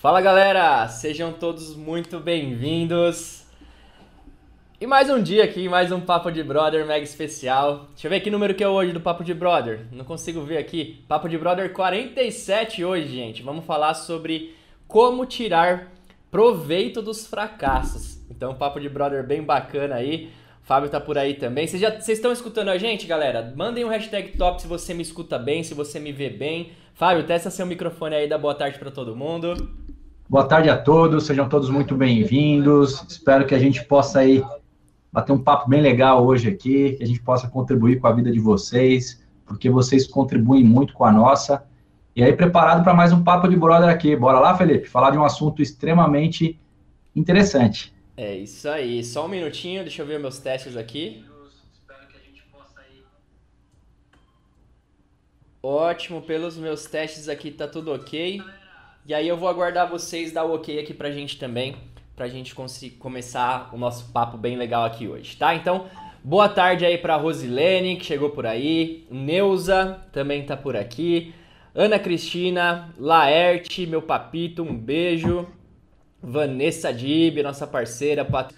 Fala galera, sejam todos muito bem-vindos. E mais um dia aqui, mais um Papo de Brother mega especial. Deixa eu ver que número que é hoje do Papo de Brother. Não consigo ver aqui. Papo de Brother 47 hoje, gente. Vamos falar sobre como tirar proveito dos fracassos. Então, Papo de Brother bem bacana aí. Fábio tá por aí também. Vocês, já, vocês estão escutando a gente, galera? Mandem um hashtag top se você me escuta bem, se você me vê bem. Fábio, testa seu microfone aí, dá boa tarde para todo mundo. Boa tarde a todos, sejam todos muito bem-vindos. Espero que a gente possa aí bater um papo bem legal hoje aqui, que a gente possa contribuir com a vida de vocês, porque vocês contribuem muito com a nossa. E aí, preparado para mais um papo de brother aqui. Bora lá, Felipe, falar de um assunto extremamente interessante. É isso aí. Só um minutinho, deixa eu ver meus testes aqui. Ótimo, pelos meus testes aqui tá tudo ok. E aí eu vou aguardar vocês dar o ok aqui pra gente também, pra gente começar o nosso papo bem legal aqui hoje, tá? Então, boa tarde aí pra Rosilene, que chegou por aí, Neuza também tá por aqui, Ana Cristina, Laerte, meu papito, um beijo, Vanessa Dib, nossa parceira, pat...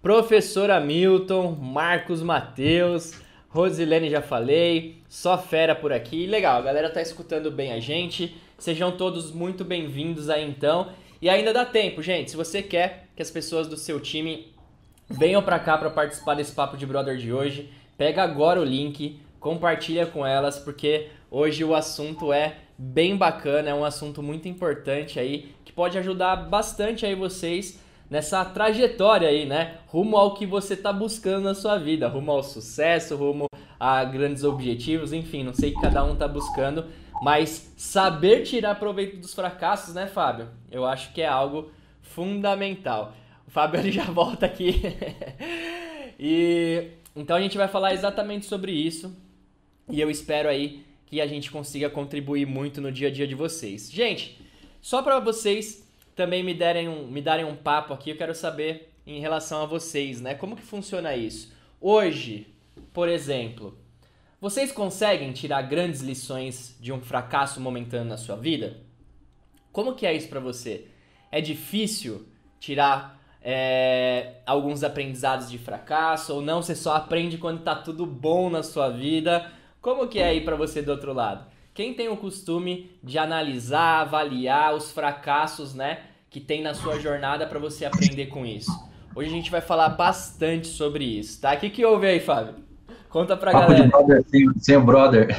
professora Milton, Marcos Mateus, Rosilene já falei, só fera por aqui, legal, a galera tá escutando bem a gente, Sejam todos muito bem-vindos aí então. E ainda dá tempo, gente. Se você quer que as pessoas do seu time venham para cá para participar desse papo de brother de hoje, pega agora o link, compartilha com elas, porque hoje o assunto é bem bacana, é um assunto muito importante aí que pode ajudar bastante aí vocês nessa trajetória aí, né? Rumo ao que você está buscando na sua vida, rumo ao sucesso, rumo a grandes objetivos, enfim, não sei o que cada um está buscando, mas saber tirar proveito dos fracassos, né, Fábio? Eu acho que é algo fundamental. O Fábio ele já volta aqui. e então a gente vai falar exatamente sobre isso. E eu espero aí que a gente consiga contribuir muito no dia a dia de vocês. Gente, só para vocês também me derem um, me darem um papo aqui, eu quero saber em relação a vocês, né? Como que funciona isso? Hoje, por exemplo, vocês conseguem tirar grandes lições de um fracasso momentâneo na sua vida? Como que é isso para você? É difícil tirar é, alguns aprendizados de fracasso ou não? Você só aprende quando tá tudo bom na sua vida? Como que é aí para você do outro lado? Quem tem o costume de analisar, avaliar os fracassos, né, que tem na sua jornada para você aprender com isso? Hoje a gente vai falar bastante sobre isso, tá? O que, que houve aí, Fábio? Conta pra Papo galera. Brother, sem, sem o brother.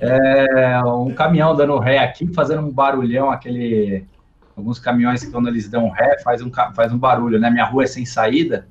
É, um caminhão dando ré aqui, fazendo um barulhão, aquele. Alguns caminhões que quando eles dão ré, faz um, faz um barulho, né? Minha rua é sem saída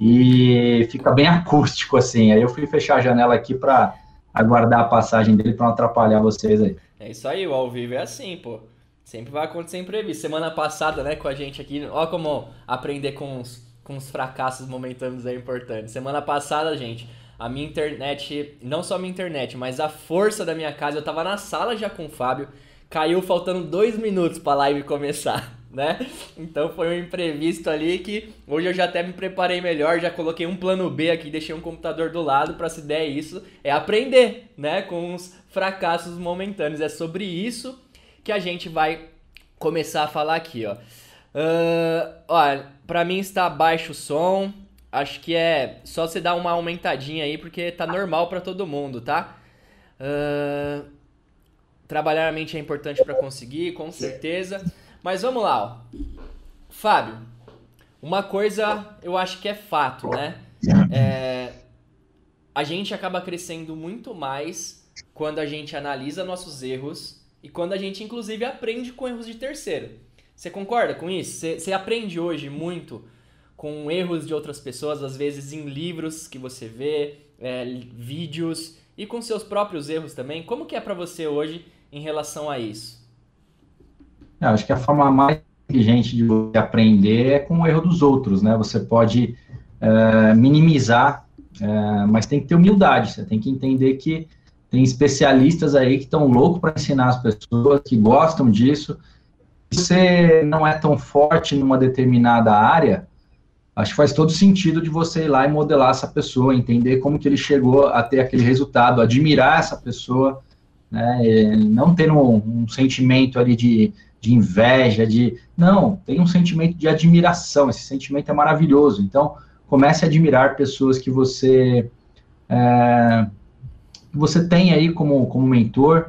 e fica bem acústico assim. Aí eu fui fechar a janela aqui para aguardar a passagem dele para não atrapalhar vocês aí. É isso aí, o ao vivo é assim, pô. Sempre vai acontecer imprevisto. Semana passada, né, com a gente aqui, ó como aprender com os, com os fracassos momentâneos é importante. Semana passada, gente, a minha internet, não só a minha internet, mas a força da minha casa, eu tava na sala já com o Fábio, caiu faltando dois minutos pra live começar, né? Então foi um imprevisto ali que hoje eu já até me preparei melhor, já coloquei um plano B aqui, deixei um computador do lado para se der isso, é aprender, né? Com os fracassos momentâneos. É sobre isso que a gente vai começar a falar aqui, ó. Uh, olha, pra mim está baixo o som, acho que é só você dar uma aumentadinha aí, porque tá normal para todo mundo, tá? Uh, trabalhar a mente é importante para conseguir, com certeza. Mas vamos lá, ó. Fábio, uma coisa eu acho que é fato, né? É, a gente acaba crescendo muito mais quando a gente analisa nossos erros e quando a gente, inclusive, aprende com erros de terceiro. Você concorda com isso? Você, aprende hoje muito com erros de outras pessoas, às vezes em livros que você vê, é, vídeos e com seus próprios erros também. Como que é para você hoje em relação a isso? Eu acho que a forma mais inteligente de você aprender é com o erro dos outros, né? Você pode é, minimizar, é, mas tem que ter humildade. Você tem que entender que tem especialistas aí que estão loucos para ensinar as pessoas, que gostam disso. Se você não é tão forte numa determinada área, acho que faz todo sentido de você ir lá e modelar essa pessoa, entender como que ele chegou a ter aquele resultado, admirar essa pessoa, né, não ter um, um sentimento ali de, de inveja, de. Não, tem um sentimento de admiração, esse sentimento é maravilhoso. Então, comece a admirar pessoas que você. É, você tem aí como, como mentor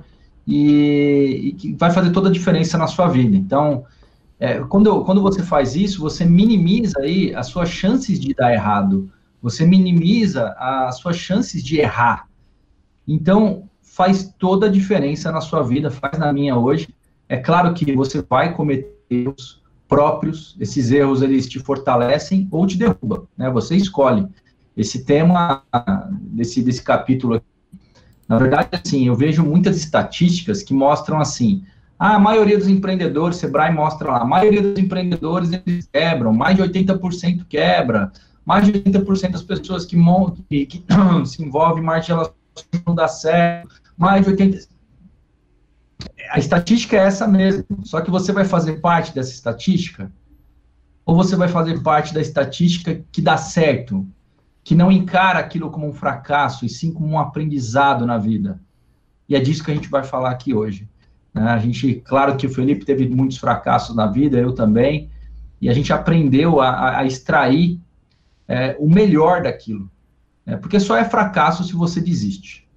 e, e, que vai fazer toda a diferença na sua vida. Então, é, quando, quando você faz isso, você minimiza aí as suas chances de dar errado, você minimiza as suas chances de errar. Então, faz toda a diferença na sua vida, faz na minha hoje. É claro que você vai cometer erros próprios, esses erros eles te fortalecem ou te derrubam, né? Você escolhe. Esse tema desse, desse capítulo aqui, na verdade, assim, eu vejo muitas estatísticas que mostram assim, ah, a maioria dos empreendedores, Sebrae mostra lá, a maioria dos empreendedores eles quebram, mais de 80% quebra, mais de 80% das pessoas que, que, que se envolvem em marketing não dá certo, mais de 80%. A estatística é essa mesmo, só que você vai fazer parte dessa estatística ou você vai fazer parte da estatística que dá certo, que não encara aquilo como um fracasso e sim como um aprendizado na vida. E é disso que a gente vai falar aqui hoje. Né? A gente, claro que o Felipe teve muitos fracassos na vida, eu também, e a gente aprendeu a, a extrair é, o melhor daquilo. Né? Porque só é fracasso se você desiste.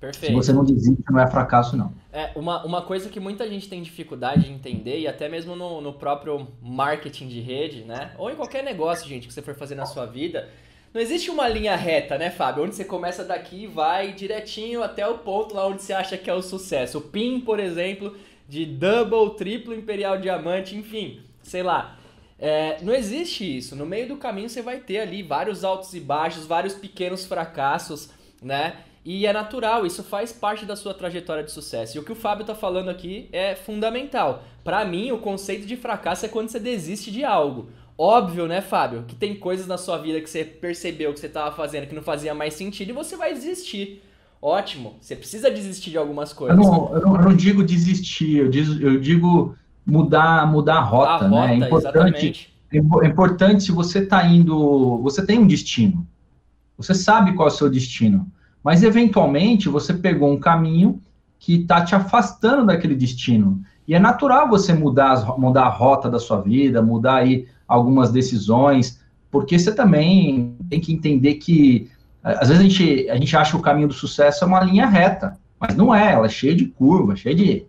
Perfeito. Se você não desiste, não é fracasso, não. É, uma, uma coisa que muita gente tem dificuldade de entender, e até mesmo no, no próprio marketing de rede, né? Ou em qualquer negócio, gente, que você for fazer na sua vida, não existe uma linha reta, né, Fábio? Onde você começa daqui e vai direitinho até o ponto lá onde você acha que é o sucesso. O PIN, por exemplo, de double, triplo, imperial diamante, enfim, sei lá. É, não existe isso. No meio do caminho você vai ter ali vários altos e baixos, vários pequenos fracassos, né? E é natural, isso faz parte da sua trajetória de sucesso. E o que o Fábio está falando aqui é fundamental. Para mim, o conceito de fracasso é quando você desiste de algo. Óbvio, né, Fábio, que tem coisas na sua vida que você percebeu que você estava fazendo que não fazia mais sentido e você vai desistir. Ótimo, você precisa desistir de algumas coisas. Eu não, eu não, eu não digo desistir, eu, diz, eu digo mudar, mudar a rota, a né? é importante, é importante se você está indo, você tem um destino, você sabe qual é o seu destino, mas eventualmente você pegou um caminho que está te afastando daquele destino. E é natural você mudar, mudar a rota da sua vida, mudar aí algumas decisões, porque você também tem que entender que às vezes a gente, a gente acha que o caminho do sucesso é uma linha reta, mas não é, ela é cheia de curvas, cheia de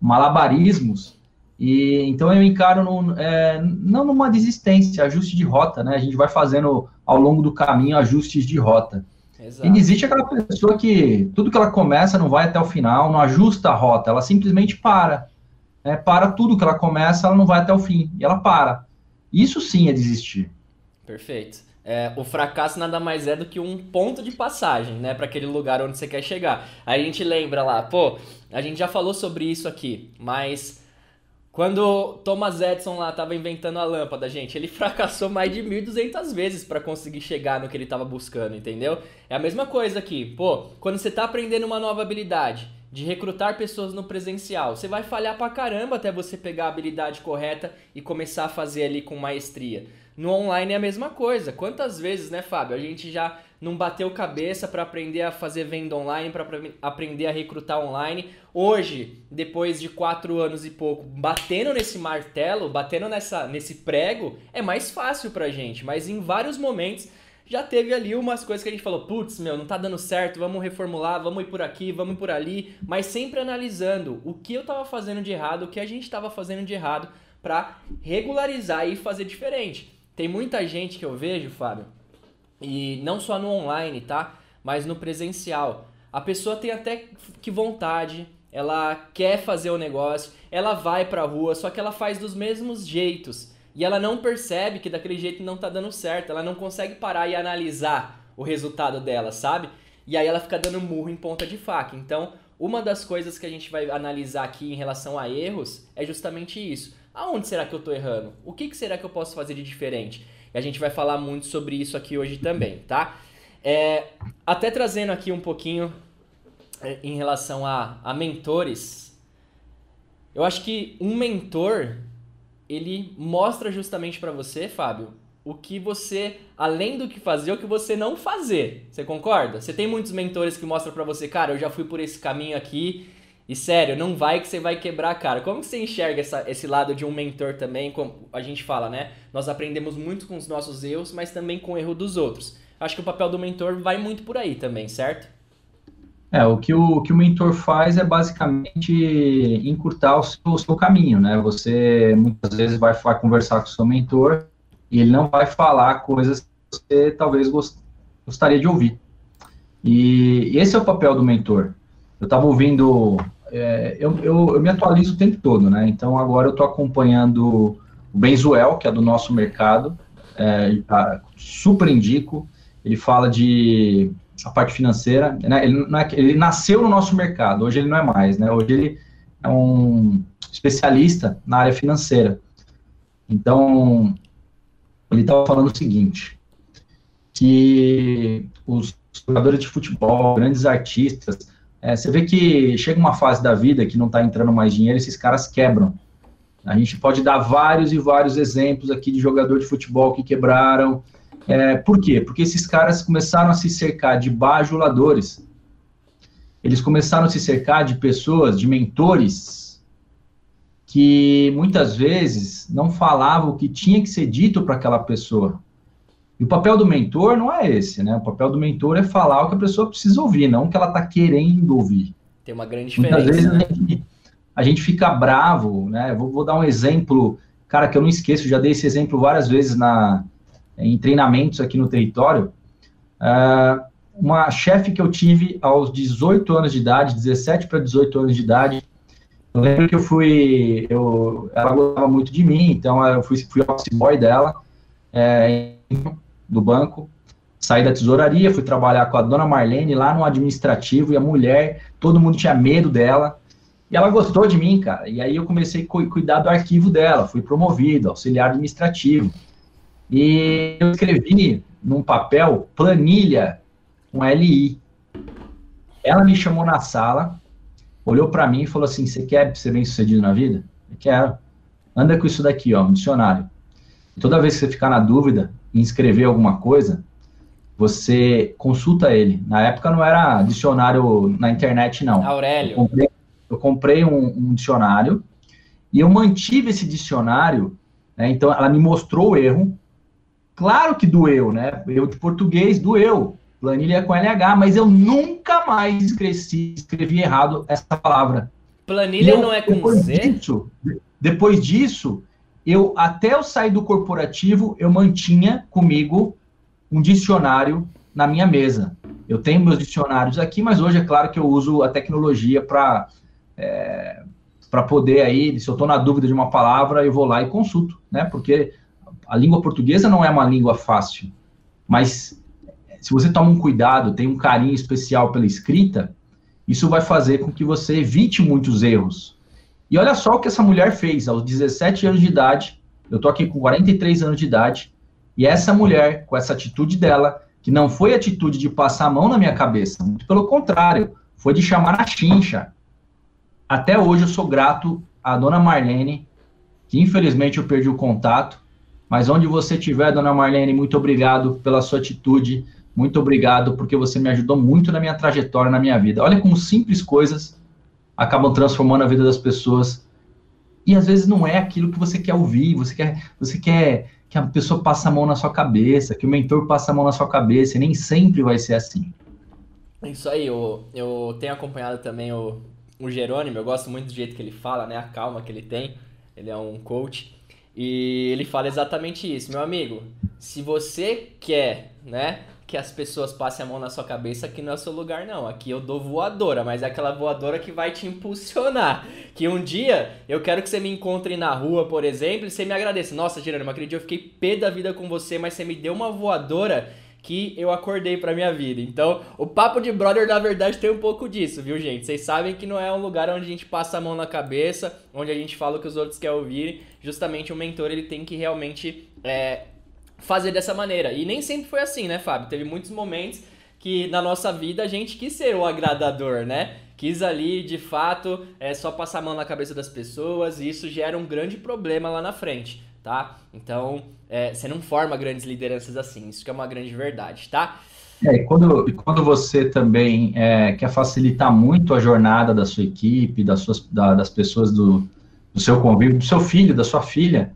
malabarismos. E então eu encaro no, é, não numa desistência, ajuste de rota, né? A gente vai fazendo ao longo do caminho ajustes de rota. Exato. E existe aquela pessoa que tudo que ela começa não vai até o final, não ajusta a rota, ela simplesmente para. Né? Para tudo que ela começa, ela não vai até o fim. E ela para. Isso sim é desistir. Perfeito. É, o fracasso nada mais é do que um ponto de passagem, né, para aquele lugar onde você quer chegar. Aí a gente lembra lá, pô, a gente já falou sobre isso aqui, mas quando Thomas Edison lá estava inventando a lâmpada, gente, ele fracassou mais de 1.200 vezes para conseguir chegar no que ele estava buscando, entendeu? É a mesma coisa aqui. Pô, quando você está aprendendo uma nova habilidade de recrutar pessoas no presencial, você vai falhar pra caramba até você pegar a habilidade correta e começar a fazer ali com maestria. No online é a mesma coisa. Quantas vezes, né, Fábio, a gente já não bateu cabeça para aprender a fazer venda online, para aprender a recrutar online. Hoje, depois de quatro anos e pouco, batendo nesse martelo, batendo nessa, nesse prego, é mais fácil pra gente. Mas em vários momentos já teve ali umas coisas que a gente falou, putz, meu, não tá dando certo, vamos reformular, vamos ir por aqui, vamos ir por ali, mas sempre analisando o que eu tava fazendo de errado, o que a gente tava fazendo de errado para regularizar e fazer diferente. Tem muita gente que eu vejo, Fábio, e não só no online, tá? Mas no presencial. A pessoa tem até que vontade, ela quer fazer o negócio, ela vai pra rua, só que ela faz dos mesmos jeitos. E ela não percebe que daquele jeito não tá dando certo, ela não consegue parar e analisar o resultado dela, sabe? E aí ela fica dando murro em ponta de faca. Então, uma das coisas que a gente vai analisar aqui em relação a erros é justamente isso. Aonde será que eu tô errando? O que, que será que eu posso fazer de diferente? E a gente vai falar muito sobre isso aqui hoje também, tá? É, até trazendo aqui um pouquinho é, em relação a, a mentores. Eu acho que um mentor, ele mostra justamente para você, Fábio, o que você, além do que fazer, o que você não fazer. Você concorda? Você tem muitos mentores que mostram para você, cara, eu já fui por esse caminho aqui, E sério, não vai que você vai quebrar cara. Como que você enxerga essa, esse lado de um mentor também? Como a gente fala, né? Nós aprendemos muito com os nossos erros, mas também com o erro dos outros. Acho que o papel do mentor vai muito por aí também, certo? É, o que o, o que o mentor faz é basicamente encurtar o seu, o seu, caminho, né? Você muitas vezes vai, conversar com o seu mentor e ele não vai falar coisas que você talvez gost, gostaria de ouvir. E esse é o papel do mentor. Eu estava ouvindo é, eu, eu, eu, me atualizo o tempo todo, né? Então agora eu estou acompanhando o Benzuel, que é do nosso mercado, é, tá, super indico. Ele fala de a parte financeira, né? Ele, é, ele, nasceu no nosso mercado, hoje ele não é mais, né? Hoje ele é um especialista na área financeira. Então ele estava falando o seguinte, que os jogadores de futebol, grandes artistas, é, você vê que chega uma fase da vida que não está entrando mais dinheiro, esses caras quebram. A gente pode dar vários e vários exemplos aqui de jogador de futebol que quebraram. É, por quê? Porque esses caras começaram a se cercar de bajuladores. Eles começaram a se cercar de pessoas, de mentores, que muitas vezes não falavam o que tinha que ser dito para aquela pessoa. E o papel do mentor não é esse, né? O papel do mentor é falar o que a pessoa precisa ouvir, não o que ela está querendo ouvir. Tem uma grande diferença. Muitas vezes né? a, gente, a, gente, fica bravo, né? Vou, vou, dar um exemplo, cara, que eu não esqueço, já dei esse exemplo várias vezes na, em treinamentos aqui no território. Uh, uma chefe que eu tive aos 18 anos de idade, 17 para 18 anos de idade, eu lembro que eu fui, eu, ela gostava muito de mim, então eu fui, fui office boy dela, é, do banco, saí da tesouraria, fui trabalhar com a dona Marlene lá no administrativo e a mulher, todo mundo tinha medo dela. E ela gostou de mim, cara. E aí eu comecei a cu cuidar do arquivo dela, fui promovido, auxiliar administrativo. E eu escrevi num papel planilha com LI. Ela me chamou na sala, olhou para mim e falou assim: Você quer ser bem sucedido na vida? Eu quero. Anda com isso daqui, ó, um dicionário. Toda vez que você ficar na dúvida, em escrever alguma coisa, você consulta ele. Na época não era dicionário na internet, não. Aurélio. Eu comprei, eu comprei um, um, dicionário e eu mantive esse dicionário. Né, então, ela me mostrou o erro. Claro que doeu, né? Eu de português doeu. Planilha com LH, mas eu nunca mais escrevi, escrevi errado essa palavra. Planilha eu, não é com Z? Disso, depois disso, eu até eu sair do corporativo, eu mantinha comigo um dicionário na minha mesa. Eu tenho meus dicionários aqui, mas hoje é claro que eu uso a tecnologia para é, para poder aí, se eu estou na dúvida de uma palavra, eu vou lá e consulto, né? Porque a língua portuguesa não é uma língua fácil, mas se você toma um cuidado, tem um carinho especial pela escrita, isso vai fazer com que você evite muitos erros. E olha só o que essa mulher fez aos 17 anos de idade. Eu tô aqui com 43 anos de idade. E essa mulher, com essa atitude dela, que não foi atitude de passar a mão na minha cabeça, muito pelo contrário, foi de chamar a chincha. Até hoje eu sou grato à dona Marlene, que infelizmente eu perdi o contato, mas onde você estiver, dona Marlene, muito obrigado pela sua atitude, muito obrigado porque você me ajudou muito na minha trajetória, na minha vida. Olha como simples coisas acabam transformando a vida das pessoas. E às vezes não é aquilo que você quer ouvir, você quer, você quer que a pessoa passe a mão na sua cabeça, que o mentor passe a mão na sua cabeça, e nem sempre vai ser assim. Isso aí, eu, eu tenho acompanhado também o, o Jerônimo, eu gosto muito do jeito que ele fala, né? A calma que ele tem. Ele é um coach. E ele fala exatamente isso, meu amigo. Se você quer, né, que as pessoas passem a mão na sua cabeça, aqui não é o seu lugar, não. Aqui eu dou voadora, mas é aquela voadora que vai te impulsionar. Que um dia eu quero que você me encontre na rua, por exemplo, e você me agradeça. Nossa, Jerônimo, aquele eu fiquei pé da vida com você, mas você me deu uma voadora que eu acordei pra minha vida. Então, o papo de brother, na verdade, tem um pouco disso, viu, gente? Vocês sabem que não é um lugar onde a gente passa a mão na cabeça, onde a gente fala o que os outros querem ouvir. Justamente o mentor, ele tem que realmente é, fazer dessa maneira. E nem sempre foi assim, né, Fábio? Teve muitos momentos que na nossa vida a gente quis ser o agradador, né? Quis ali, de fato, é só passar a mão na cabeça das pessoas e isso gera um grande problema lá na frente, tá? Então, é, você não forma grandes lideranças assim, isso que é uma grande verdade, tá? É, quando, quando você também é, quer facilitar muito a jornada da sua equipe, das, suas, da, das pessoas do, do seu convívio, do seu filho, da sua filha,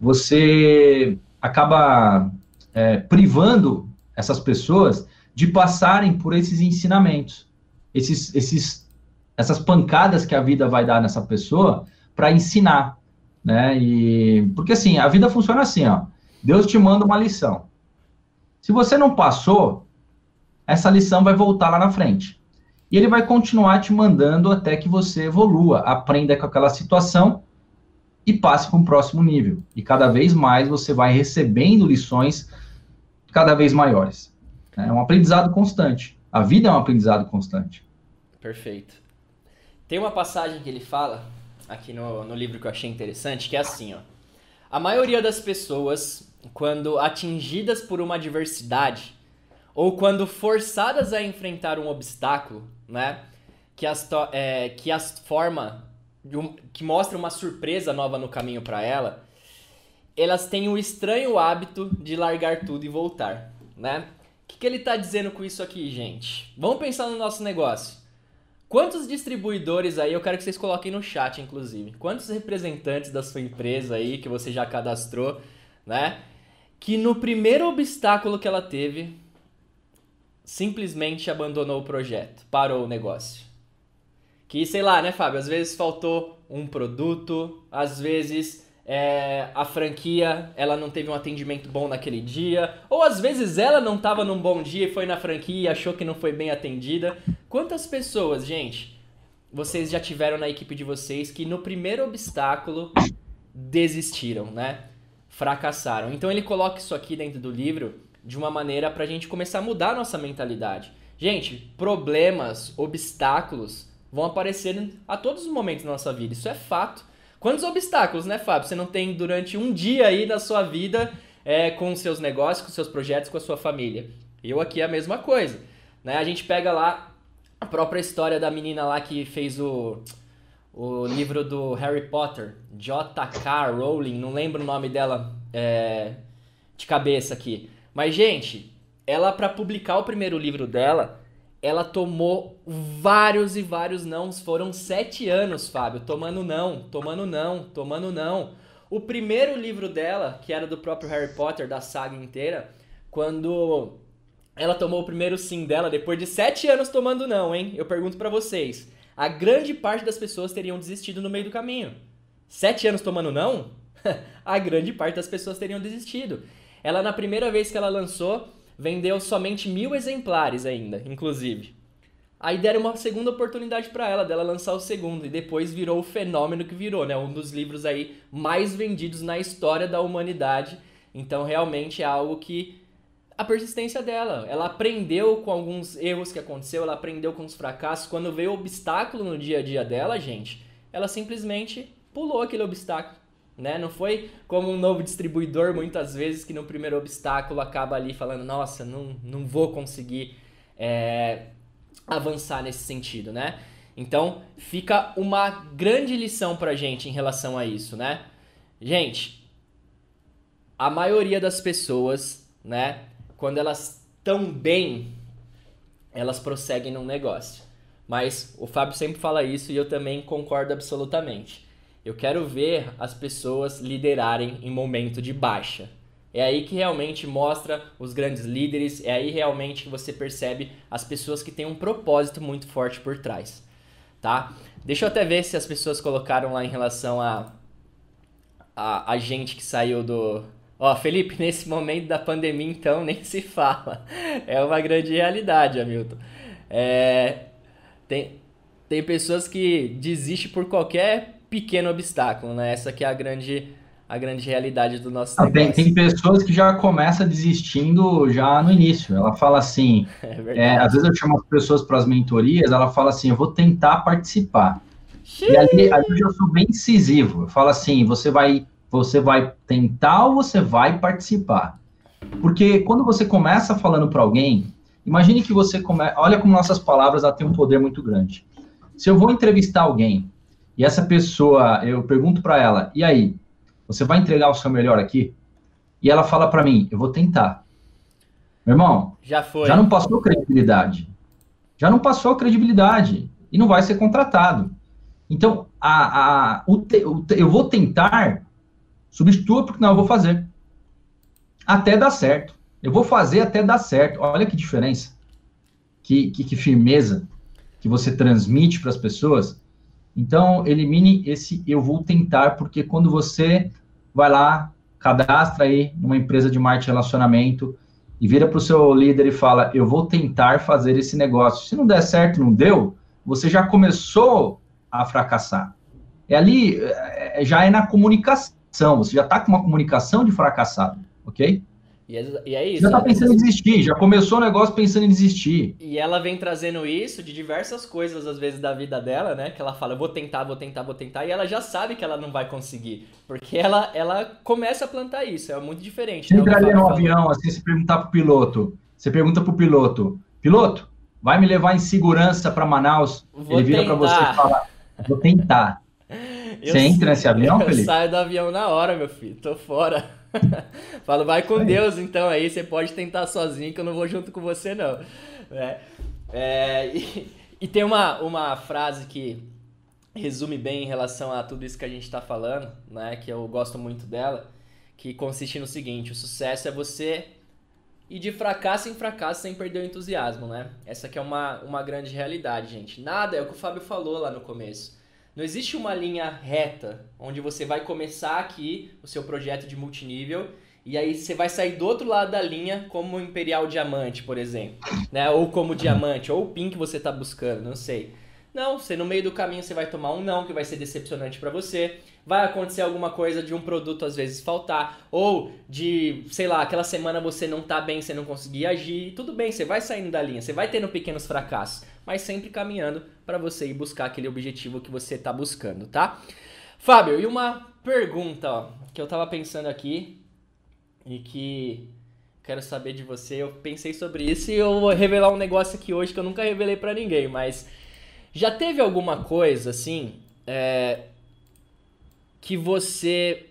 você acaba é, privando essas pessoas de passarem por esses ensinamentos, esses, esses, essas pancadas que a vida vai dar nessa pessoa para ensinar, né? E porque assim a vida funciona assim, ó. Deus te manda uma lição. Se você não passou, essa lição vai voltar lá na frente. E ele vai continuar te mandando até que você evolua, aprenda com aquela situação e passe para um próximo nível. E cada vez mais você vai recebendo lições cada vez maiores. É um aprendizado constante. A vida é um aprendizado constante. Perfeito. Tem uma passagem que ele fala aqui no, no livro que eu achei interessante, que é assim, ó. A maioria das pessoas, quando atingidas por uma adversidade, ou quando forçadas a enfrentar um obstáculo, né, que as, é, que as forma, um, que mostra uma surpresa nova no caminho para ela, elas têm o estranho hábito de largar tudo e voltar, né? O que, que ele está dizendo com isso aqui, gente? Vamos pensar no nosso negócio. Quantos distribuidores aí, eu quero que vocês coloquem no chat, inclusive, quantos representantes da sua empresa aí que você já cadastrou, né? Que no primeiro obstáculo que ela teve, simplesmente abandonou o projeto, parou o negócio. Que, sei lá, né, Fábio? Às vezes faltou um produto, às vezes é, a franquia ela não teve um atendimento bom naquele dia, ou às vezes ela não estava num bom dia e foi na franquia e achou que não foi bem atendida. Quantas pessoas, gente, vocês já tiveram na equipe de vocês que no primeiro obstáculo desistiram, né? Fracassaram. Então ele coloca isso aqui dentro do livro de uma maneira para a gente começar a mudar a nossa mentalidade. Gente, problemas, obstáculos vão aparecer a todos os momentos da nossa vida, isso é fato. Quantos obstáculos, né, Fábio? Você não tem durante um dia aí da sua vida é, com seus negócios, com seus projetos, com a sua família. Eu aqui é a mesma coisa. Né? A gente pega lá a própria história da menina lá que fez o, o livro do Harry Potter, J.K. Rowling, não lembro o nome dela é, de cabeça aqui. Mas, gente, ela para publicar o primeiro livro dela, ela tomou vários e vários nãos. Foram sete anos, Fábio, tomando não, tomando não, tomando não. O primeiro livro dela, que era do próprio Harry Potter, da saga inteira, quando ela tomou o primeiro sim dela, depois de sete anos tomando não, hein? Eu pergunto para vocês, a grande parte das pessoas teriam desistido no meio do caminho. Sete anos tomando não? a grande parte das pessoas teriam desistido. Ela, na primeira vez que ela lançou, vendeu somente mil exemplares ainda, inclusive. Aí deram uma segunda oportunidade para ela, dela lançar o segundo, e depois virou o fenômeno que virou, né? Um dos livros aí mais vendidos na história da humanidade. Então, realmente é algo que a persistência dela, ela aprendeu com alguns erros que aconteceu, ela aprendeu com os fracassos. Quando veio o obstáculo no dia a dia dela, gente, ela simplesmente pulou aquele obstáculo né? Não foi como um novo distribuidor, muitas vezes, que no primeiro obstáculo acaba ali falando, nossa, não, não vou conseguir é, avançar nesse sentido, né? Então, fica uma grande lição pra gente em relação a isso, né? Gente, a maioria das pessoas, né, quando elas estão bem, elas prosseguem num negócio. Mas o Fábio sempre fala isso e eu também concordo absolutamente. Eu quero ver as pessoas liderarem em momento de baixa. É aí que realmente mostra os grandes líderes, é aí realmente que você percebe as pessoas que têm um propósito muito forte por trás, tá? Deixa eu até ver se as pessoas colocaram lá em relação a a, a gente que saiu do Ó, Felipe, nesse momento da pandemia então nem se fala. É uma grande realidade, Hamilton. É, tem, tem pessoas que desistem por qualquer pequeno obstáculo, né? Essa que é a grande, a grande realidade do nosso ah, tem, tem, pessoas que já começam desistindo já no início. Ela fala assim, é é, às vezes eu chamo as pessoas para as mentorias, ela fala assim, eu vou tentar participar. Xiii. E ali, ali eu já sou bem incisivo. Eu falo assim, você vai, você vai tentar ou você vai participar? Porque quando você começa falando para alguém, imagine que você começa, olha como nossas palavras têm um poder muito grande. Se eu vou entrevistar alguém e essa pessoa, eu pergunto para ela, e aí, você vai entregar o seu melhor aqui? E ela fala para mim, eu vou tentar. Meu irmão, já foi. Já não passou credibilidade. Já não passou credibilidade e não vai ser contratado. Então, a, a, o te, o te, eu vou tentar, substitua porque não, eu vou fazer. Até dar certo. Eu vou fazer até dar certo. Olha que diferença. Que, que, que firmeza que você transmite para as pessoas. Então, elimine esse eu vou tentar, porque quando você vai lá, cadastra aí numa empresa de marketing relacionamento e vira para o seu líder e fala, eu vou tentar fazer esse negócio. Se não der certo, não deu, você já começou a fracassar. É ali, é, já é na comunicação, você já está com uma comunicação de fracassado, ok? E é, e é isso. Já tá pensando em desistir, já começou o negócio pensando em desistir. E ela vem trazendo isso de diversas coisas, às vezes, da vida dela, né? Que ela fala, vou tentar, vou tentar, vou tentar, e ela já sabe que ela não vai conseguir. Porque ela, ela começa a plantar isso, é muito diferente. Você né? entraria no avião, assim, se perguntar pro piloto, você pergunta pro piloto, piloto, vai me levar em segurança para Manaus? Vou Ele vira para você e fala, vou tentar. Eu você entra nesse avião, eu Felipe? Eu saio do avião na hora, meu filho, tô fora. Falo, vai com Deus então aí, você pode tentar sozinho que eu não vou junto com você não. É, é, e, e, tem uma, uma frase que resume bem em relação a tudo isso que a gente está falando, né, que eu gosto muito dela, que consiste no seguinte, o sucesso é você ir de fracasso em fracasso sem perder o entusiasmo, né? Essa aqui é uma, uma grande realidade, gente. Nada, é o que o Fábio falou lá no começo não existe uma linha reta onde você vai começar aqui o seu projeto de multinível e aí você vai sair do outro lado da linha como Imperial Diamante, por exemplo, né? Ou como diamante, ou o PIN que você está buscando, não sei. Não, você no meio do caminho você vai tomar um não que vai ser decepcionante para você. Vai acontecer alguma coisa de um produto às vezes faltar ou de, sei lá, aquela semana você não tá bem, você não conseguir agir. Tudo bem, você vai saindo da linha, você vai tendo pequenos fracassos, mas sempre caminhando para você ir buscar aquele objetivo que você tá buscando, tá? Fábio, e uma pergunta, ó, que eu tava pensando aqui e que quero saber de você. Eu pensei sobre isso e eu vou revelar um negócio aqui hoje que eu nunca revelei para ninguém, mas já teve alguma coisa assim é, que você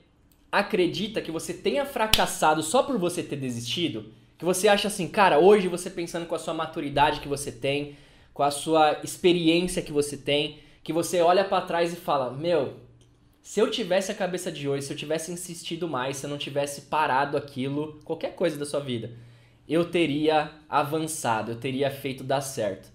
acredita que você tenha fracassado só por você ter desistido? Que você acha assim, cara, hoje você pensando com a sua maturidade que você tem, com a sua experiência que você tem, que você olha para trás e fala: Meu, se eu tivesse a cabeça de hoje, se eu tivesse insistido mais, se eu não tivesse parado aquilo, qualquer coisa da sua vida, eu teria avançado, eu teria feito dar certo.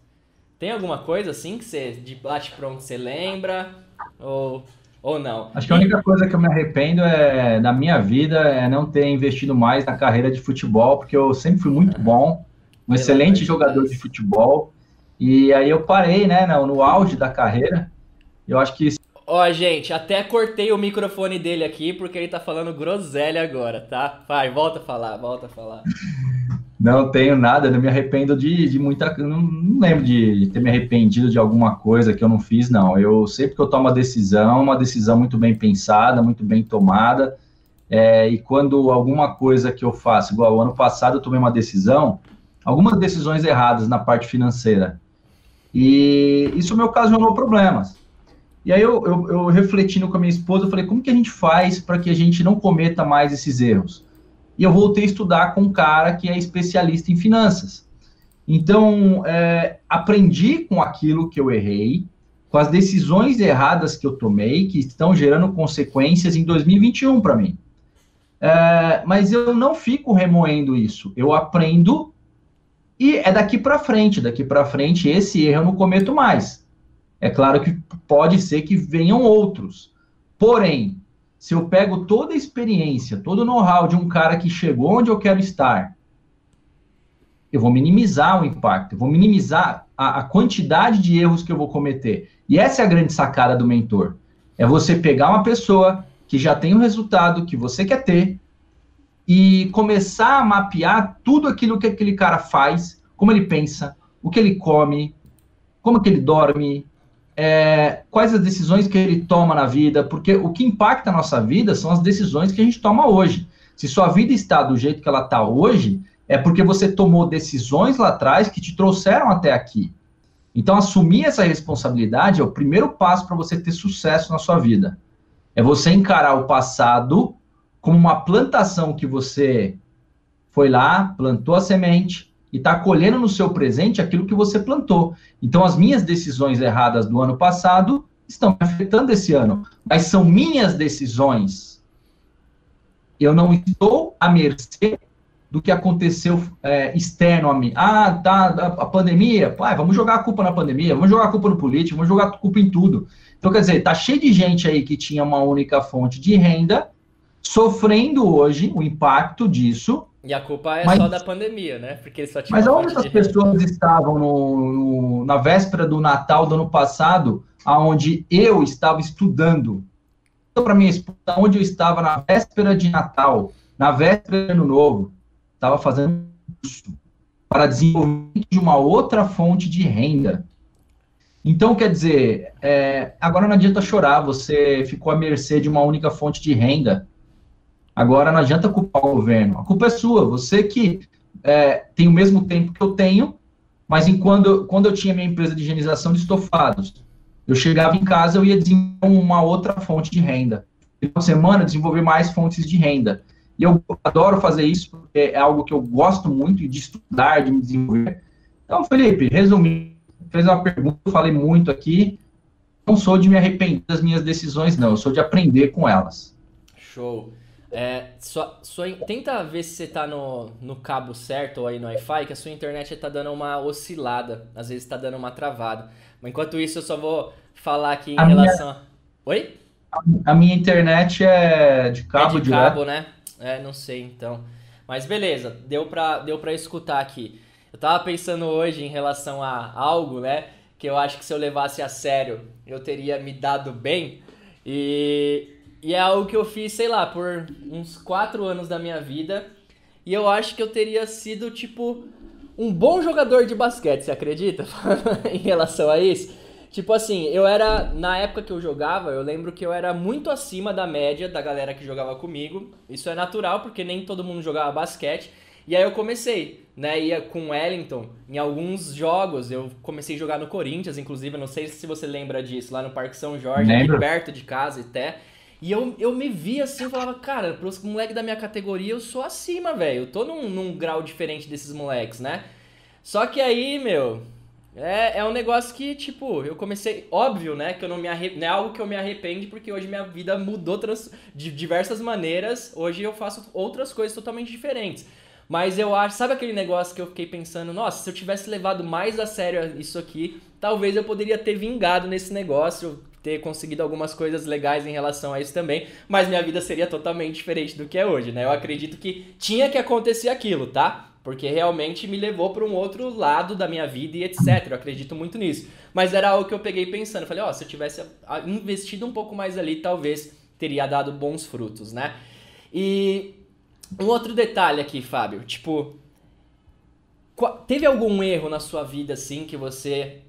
Tem alguma coisa assim que você, de bate pronto, você lembra? Ou, ou não? Acho que a única coisa que eu me arrependo é, na minha vida é não ter investido mais na carreira de futebol, porque eu sempre fui muito bom, um excelente jogador de futebol. E aí eu parei, né, no, no auge da carreira. Eu acho que Ó, gente, até cortei o microfone dele aqui porque ele tá falando groselha agora, tá? Vai, volta a falar, volta a falar. Não tenho nada, não me arrependo de, de muita. Não, não lembro de, ter me arrependido de alguma coisa que eu não fiz, não. Eu sempre que eu tomo uma decisão, uma decisão muito bem pensada, muito bem tomada. É, e quando alguma coisa que eu faço, igual ano passado eu tomei uma decisão, algumas decisões erradas na parte financeira. E isso me ocasionou problemas. E aí eu, eu, eu refletindo com a minha esposa, eu falei, como que a gente faz para que a gente não cometa mais esses erros? E eu voltei a estudar com um cara que é especialista em finanças. Então, é, aprendi com aquilo que eu errei, com as decisões erradas que eu tomei, que estão gerando consequências em 2021 para mim. É, mas eu não fico remoendo isso. Eu aprendo e é daqui para frente. Daqui para frente, esse erro eu não cometo mais. É claro que pode ser que venham outros. Porém, se eu pego toda a experiência, todo o know-how de um cara que chegou onde eu quero estar, eu vou minimizar o impacto, eu vou minimizar a, a, quantidade de erros que eu vou cometer. E essa é a grande sacada do mentor. É você pegar uma pessoa que já tem o resultado que você quer ter e começar a mapear tudo aquilo que aquele cara faz, como ele pensa, o que ele come, como que ele dorme, é, quais as decisões que ele toma na vida, porque o que impacta a nossa vida são as decisões que a gente toma hoje. Se sua vida está do jeito que ela está hoje, é porque você tomou decisões lá atrás que te trouxeram até aqui. Então, assumir essa responsabilidade é o primeiro passo para você ter sucesso na sua vida. É você encarar o passado como uma plantação que você foi lá, plantou a semente e está colhendo no seu presente aquilo que você plantou. Então, as minhas decisões erradas do ano passado estão me afetando esse ano, mas são minhas decisões. Eu não estou à mercê do que aconteceu é, externo a mim. Ah, tá, a, pandemia, pai, vamos jogar a culpa na pandemia, vamos jogar a culpa no político, vamos jogar a culpa em tudo. Então, quer dizer, tá cheio de gente aí que tinha uma única fonte de renda, sofrendo hoje o impacto disso. E a culpa é mas, só da pandemia, né? Porque só tinha Mas onde as pessoas estavam no, no, na véspera do Natal do ano passado, aonde eu estava estudando? Para minha esposa, onde eu estava na véspera de Natal, na véspera de Ano Novo, estava fazendo curso para desenvolvimento de uma outra fonte de renda. Então, quer dizer, é, agora não adianta chorar, você ficou à mercê de uma única fonte de renda. Agora não adianta culpar o governo. A culpa é sua, você que é, tem o mesmo tempo que eu tenho, mas enquanto quando eu tinha minha empresa de higienização de estofados, eu chegava em casa, eu ia desenvolver uma outra fonte de renda. Uma semana, desenvolver mais fontes de renda. E eu adoro fazer isso, porque é algo que eu gosto muito de estudar, de me desenvolver. Então, Felipe, resumindo, fez uma pergunta, eu falei muito aqui. Não sou de me arrepender das minhas decisões, não. Eu sou de aprender com elas. Show. É, sua, sua, tenta ver se você tá no, no cabo certo ou aí no Wi-Fi, que a sua internet tá dando uma oscilada. Às vezes tá dando uma travada. Mas enquanto isso, eu só vou falar aqui em a relação minha, a... Oi? A minha internet é de cabo, é de cabo, né? É, não sei então. Mas beleza, deu pra, deu pra escutar aqui. Eu tava pensando hoje em relação a algo, né? Que eu acho que se eu levasse a sério, eu teria me dado bem. E, e é algo que eu fiz, sei lá, por uns quatro anos da minha vida. E eu acho que eu teria sido, tipo, um bom jogador de basquete, você acredita? em relação a isso. Tipo assim, eu era. Na época que eu jogava, eu lembro que eu era muito acima da média da galera que jogava comigo. Isso é natural, porque nem todo mundo jogava basquete. E aí eu comecei, né? Ia com o Wellington em alguns jogos. Eu comecei a jogar no Corinthians, inclusive. Não sei se você lembra disso, lá no Parque São Jorge, aqui perto de casa até. E eu, eu me via assim, eu falava, cara, pros moleques da minha categoria eu sou acima, velho. Eu tô num, num grau diferente desses moleques, né? Só que aí, meu, é, é um negócio que, tipo, eu comecei. Óbvio, né? Que eu não me arre... Não é algo que eu me arrepende, porque hoje minha vida mudou trans... de diversas maneiras. Hoje eu faço outras coisas totalmente diferentes. Mas eu acho, sabe aquele negócio que eu fiquei pensando, nossa, se eu tivesse levado mais a sério isso aqui, talvez eu poderia ter vingado nesse negócio, ter conseguido algumas coisas legais em relação a isso também, mas minha vida seria totalmente diferente do que é hoje, né? Eu acredito que tinha que acontecer aquilo, tá? porque realmente me levou para um outro lado da minha vida e etc. Eu acredito muito nisso. Mas era algo que eu peguei pensando, falei, ó, oh, se eu tivesse investido um pouco mais ali, talvez teria dado bons frutos, né? E um outro detalhe aqui, Fábio, tipo, teve algum erro na sua vida assim que você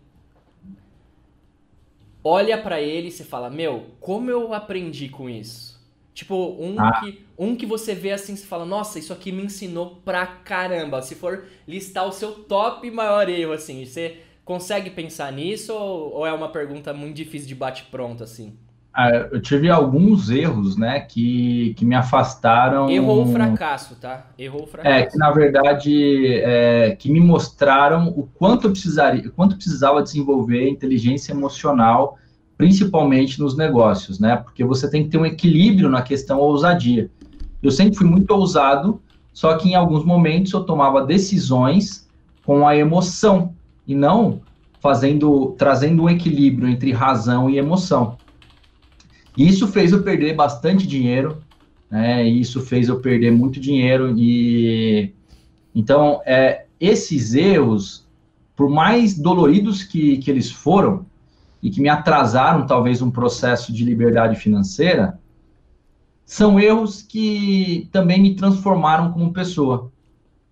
olha para ele e você fala, meu, como eu aprendi com isso? Tipo, um, ah. que, um que você vê assim, você fala, nossa, isso aqui me ensinou pra caramba. Se for listar o seu top maior erro, assim, você consegue pensar nisso ou, ou é uma pergunta muito difícil de bate-pronto, assim? Ah, eu tive alguns erros, né, que, que me afastaram... Errou o fracasso, tá? Errou o fracasso. É, que na verdade, é, que me mostraram o quanto eu precisaria, o quanto eu precisava desenvolver inteligência emocional principalmente nos negócios, né? Porque você tem que ter um equilíbrio na questão ousadia. Eu sempre fui muito ousado, só que em alguns momentos eu tomava decisões com a emoção e não fazendo, trazendo um equilíbrio entre razão e emoção. Isso fez eu perder bastante dinheiro, né? Isso fez eu perder muito dinheiro e então é, esses erros, por mais doloridos que, que eles foram, e que me atrasaram talvez um processo de liberdade financeira, são erros que também me transformaram como pessoa,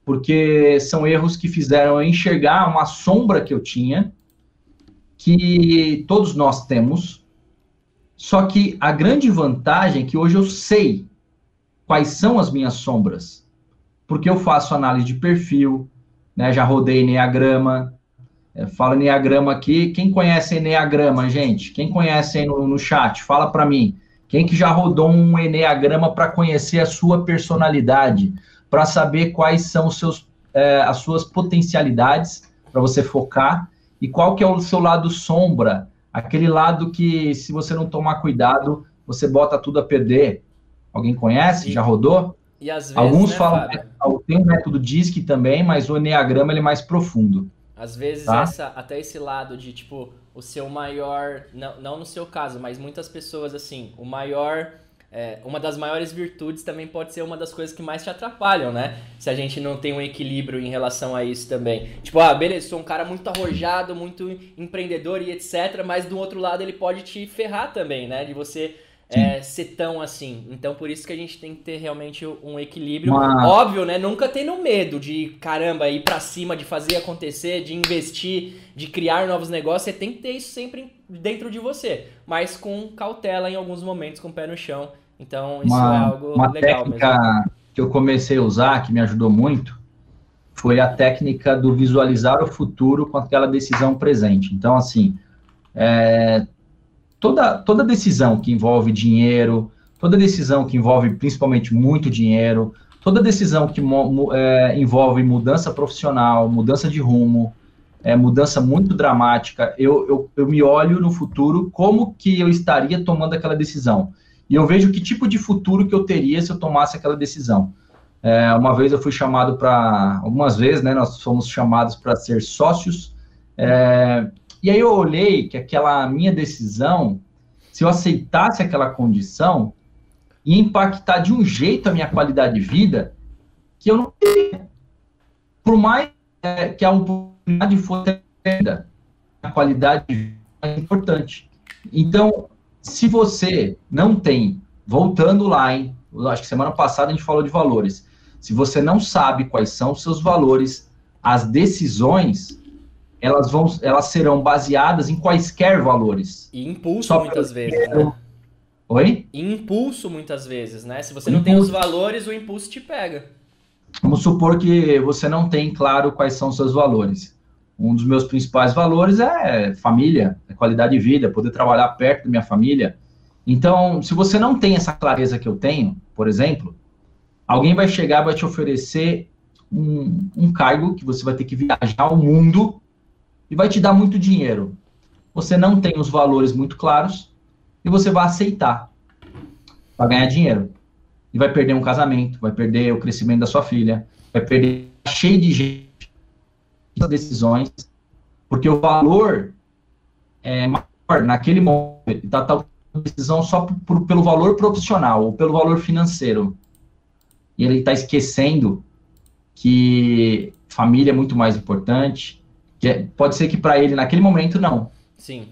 porque são erros que fizeram eu enxergar uma sombra que eu tinha, que todos nós temos, só que a grande vantagem é que hoje eu sei quais são as minhas sombras, porque eu faço análise de perfil, né, já rodei Enneagrama, é, fala Enneagrama aqui. Quem conhece Enneagrama, gente? Quem conhece aí no, no chat? Fala para mim. Quem que já rodou um Enneagrama para conhecer a sua personalidade? para saber quais são os seus, é, as suas potencialidades para você focar e qual que é o seu lado sombra, aquele lado que se você não tomar cuidado, você bota tudo a perder. Alguém conhece? E, Já rodou? E às vezes, Alguns né, falam, tem o método DISC também, mas o Enneagrama ele é mais profundo. Às vezes, tá? essa, até esse lado de, tipo, o seu maior. Não, não no seu caso, mas muitas pessoas, assim, o maior. É, uma das maiores virtudes também pode ser uma das coisas que mais te atrapalham, né? Se a gente não tem um equilíbrio em relação a isso também. Tipo, ah, beleza, sou um cara muito arrojado, muito empreendedor e etc. Mas do outro lado ele pode te ferrar também, né? De você é, ser tão assim. Então, por isso que a gente tem que ter realmente um equilíbrio. Uma... Óbvio, né? Nunca tendo medo de, caramba, ir para cima, de fazer acontecer, de investir, de criar novos negócios. Você tem que ter isso sempre dentro de você. Mas com cautela em alguns momentos, com o pé no chão. Então, isso uma, é algo uma legal técnica mesmo. que eu comecei a usar, que me ajudou muito, foi a técnica do visualizar o futuro com aquela decisão presente. Então, assim, é, toda, toda decisão que envolve dinheiro, toda decisão que envolve principalmente muito dinheiro, toda decisão que é, envolve mudança profissional, mudança de rumo, é, mudança muito dramática, eu, eu, eu me olho no futuro como que eu estaria tomando aquela decisão. E eu vejo que tipo de futuro que eu teria se eu tomasse aquela decisão. É, uma vez eu fui chamado para, algumas vezes, né, nós fomos chamados para ser sócios, é, e aí eu olhei que aquela minha decisão, se eu aceitasse aquela condição, ia impactar de um jeito a minha qualidade de vida que eu não teria. Por mais é, que a oportunidade fosse ainda, a qualidade de vida é importante. Então, se você não tem, voltando lá, hein, acho que semana passada a gente falou de valores. Se você não sabe quais são os seus valores, as decisões elas vão, elas serão baseadas em quaisquer valores. E impulso Só muitas vezes, né? Oi? E impulso muitas vezes, né? Se você não impulso. tem os valores, o impulso te pega. Vamos supor que você não tem claro quais são os seus valores. Um dos meus principais valores é família, é qualidade de vida, poder trabalhar perto da minha família. Então, se você não tem essa clareza que eu tenho, por exemplo, alguém vai chegar e vai te oferecer um, um cargo que você vai ter que viajar ao mundo e vai te dar muito dinheiro. Você não tem os valores muito claros e você vai aceitar para ganhar dinheiro. E vai perder um casamento, vai perder o crescimento da sua filha, vai perder cheio de gente decisões, porque o valor é maior naquele momento, está tá, decisão só por, por, pelo valor profissional ou pelo valor financeiro. E ele está esquecendo que família é muito mais importante, que é, pode ser que para ele, naquele momento, não. Sim.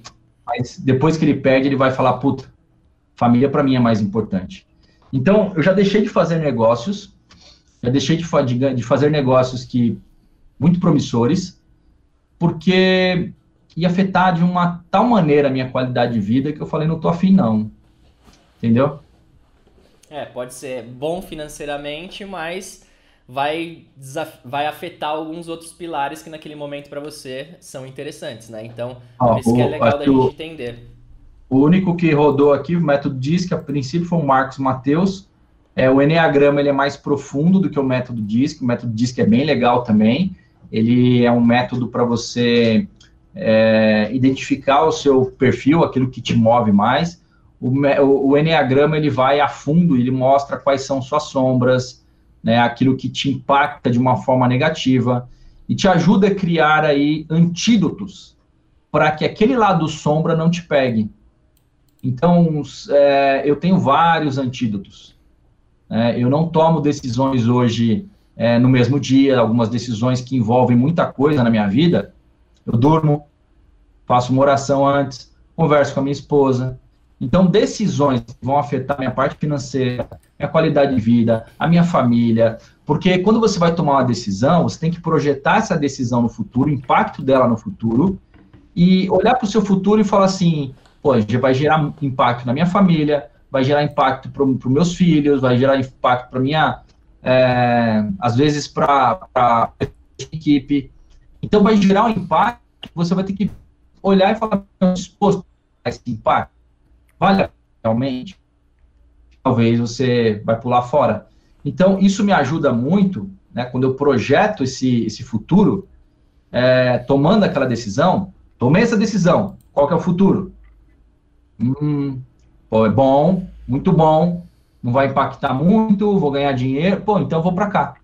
Mas depois que ele perde, ele vai falar, puta, família para mim é mais importante. Então, eu já deixei de fazer negócios, já deixei de, de, de fazer negócios que muito promissores, porque ia afetar de uma tal maneira a minha qualidade de vida que eu falei, não tô afim não. Entendeu? É, pode ser bom financeiramente, mas vai, vai afetar alguns outros pilares que naquele momento para você são interessantes, né? Então, por isso que é legal da gente entender. O único que rodou aqui, o método DISC, a princípio foi o Marcos Mateus. É, o Enneagrama ele é mais profundo do que o método DISC. O método DISC é bem legal também. Ele é um método para você é, identificar o seu perfil, aquilo que te move mais. O, o, o Enneagrama ele vai a fundo, ele mostra quais são suas sombras, né, aquilo que te impacta de uma forma negativa e te ajuda a criar aí antídotos para que aquele lado sombra não te pegue. Então, é, eu tenho vários antídotos. É, eu não tomo decisões hoje é, no mesmo dia, algumas decisões que envolvem muita coisa na minha vida. Eu durmo, faço uma oração antes, converso com a minha esposa, então, decisões que vão afetar minha parte financeira, minha qualidade de vida, a minha família, porque quando você vai tomar uma decisão, você tem que projetar essa decisão no futuro, o impacto dela no futuro, e olhar para o seu futuro e falar assim: pô, vai gerar impacto na minha família, vai gerar impacto para os meus filhos, vai gerar impacto para minha. É, às vezes para equipe. Então, vai gerar um impacto, você vai ter que olhar e falar: disposto a esse impacto? vale realmente, talvez você vai pular fora. Então, isso me ajuda muito, né, quando eu projeto esse, esse futuro, é, tomando aquela decisão, tomei essa decisão, qual que é o futuro? Hum, pô, é bom, muito bom, não vai impactar muito, vou ganhar dinheiro, pô, então eu vou para cá.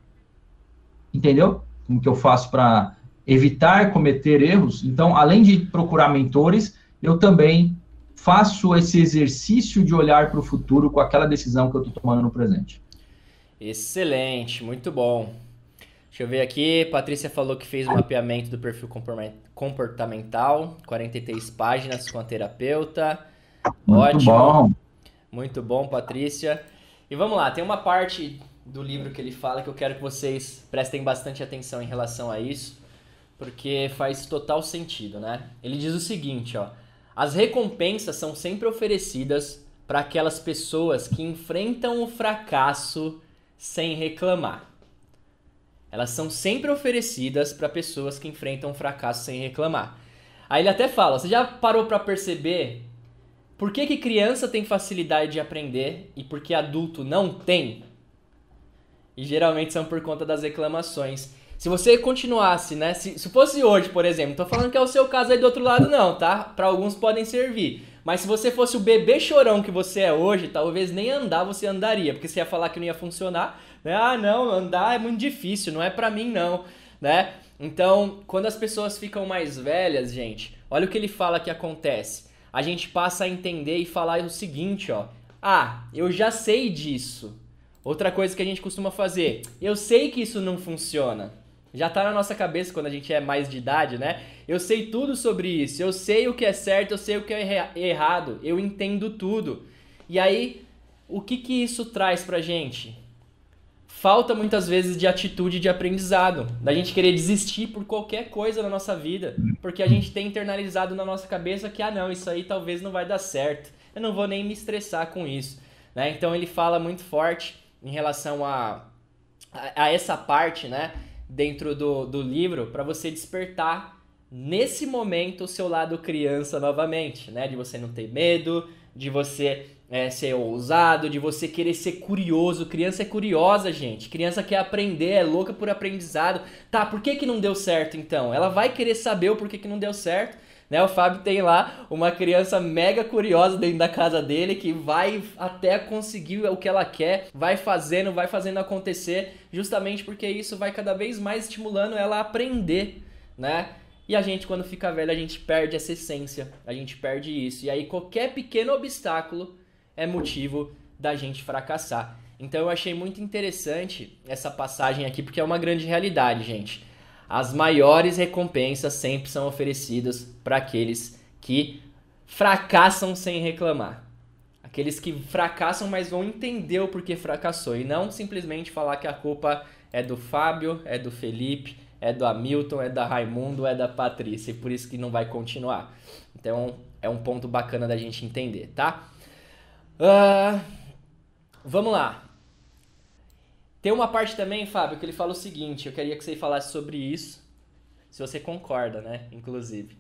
Entendeu? Como que eu faço para evitar cometer erros? Então, além de procurar mentores, eu também faço esse exercício de olhar para o futuro com aquela decisão que eu estou tomando no presente. Excelente, muito bom. Deixa eu ver aqui. Patrícia falou que fez um mapeamento do perfil comportamental, 43 páginas com a terapeuta. Muito Ótimo. bom. Muito bom, Patrícia. E vamos lá, tem uma parte do livro que ele fala que eu quero que vocês prestem bastante atenção em relação a isso, porque faz total sentido, né? Ele diz o seguinte, ó: As recompensas são sempre oferecidas para aquelas pessoas que enfrentam o fracasso sem reclamar. Elas são sempre oferecidas para pessoas que enfrentam o fracasso sem reclamar. Aí ele até fala: você já parou para perceber por que, que criança tem facilidade de aprender e por que adulto não tem? E geralmente são por conta das reclamações. Se você continuasse, né? Se, se fosse hoje, por exemplo, tô falando que é o seu caso aí do outro lado, não, tá? Para alguns podem servir. Mas se você fosse o bebê chorão que você é hoje, talvez nem andar você andaria, porque você ia falar que não ia funcionar, né? Ah, não, andar é muito difícil, não é para mim não, né? Então, quando as pessoas ficam mais velhas, gente, olha o que ele fala que acontece a gente passa a entender e falar o seguinte, ó. Ah, eu já sei disso. Outra coisa que a gente costuma fazer, eu sei que isso não funciona. Já tá na nossa cabeça quando a gente é mais de idade, né? Eu sei tudo sobre isso, eu sei o que é certo, eu sei o que é errado, eu entendo tudo. E aí, o que que isso traz pra gente? Falta muitas vezes de atitude de aprendizado, da gente querer desistir por qualquer coisa na nossa vida, porque a gente tem internalizado na nossa cabeça que, ah, não, isso aí talvez não vai dar certo, eu não vou nem me estressar com isso. Né? Então ele fala muito forte em relação a, a, a essa parte, né, dentro do, do livro, para você despertar nesse momento o seu lado criança novamente, né, de você não ter medo, de você é, ser ousado, de você querer ser curioso. Criança é curiosa, gente. Criança quer aprender, é louca por aprendizado. Tá, por que, que não deu certo então? Ela vai querer saber o porquê que não deu certo. Né? O Fábio tem lá uma criança mega curiosa dentro da casa dele que vai até conseguir o que ela quer, vai fazendo, vai fazendo acontecer, justamente porque isso vai cada vez mais estimulando ela a aprender, né? E a gente, quando fica velho, a gente perde essa essência, a gente perde isso. E aí qualquer pequeno obstáculo é motivo da gente fracassar. Então eu achei muito interessante essa passagem aqui, porque é uma grande realidade, gente. As maiores recompensas sempre são oferecidas para aqueles que fracassam sem reclamar. Aqueles que fracassam, mas vão entender o porquê fracassou e não simplesmente falar que a culpa é do Fábio, é do Felipe, é do Hamilton, é da Raimundo, é da Patrícia, e por isso que não vai continuar. Então é um ponto bacana da gente entender, tá? Uh, vamos lá. Tem uma parte também, Fábio, que ele fala o seguinte: eu queria que você falasse sobre isso, se você concorda, né? Inclusive.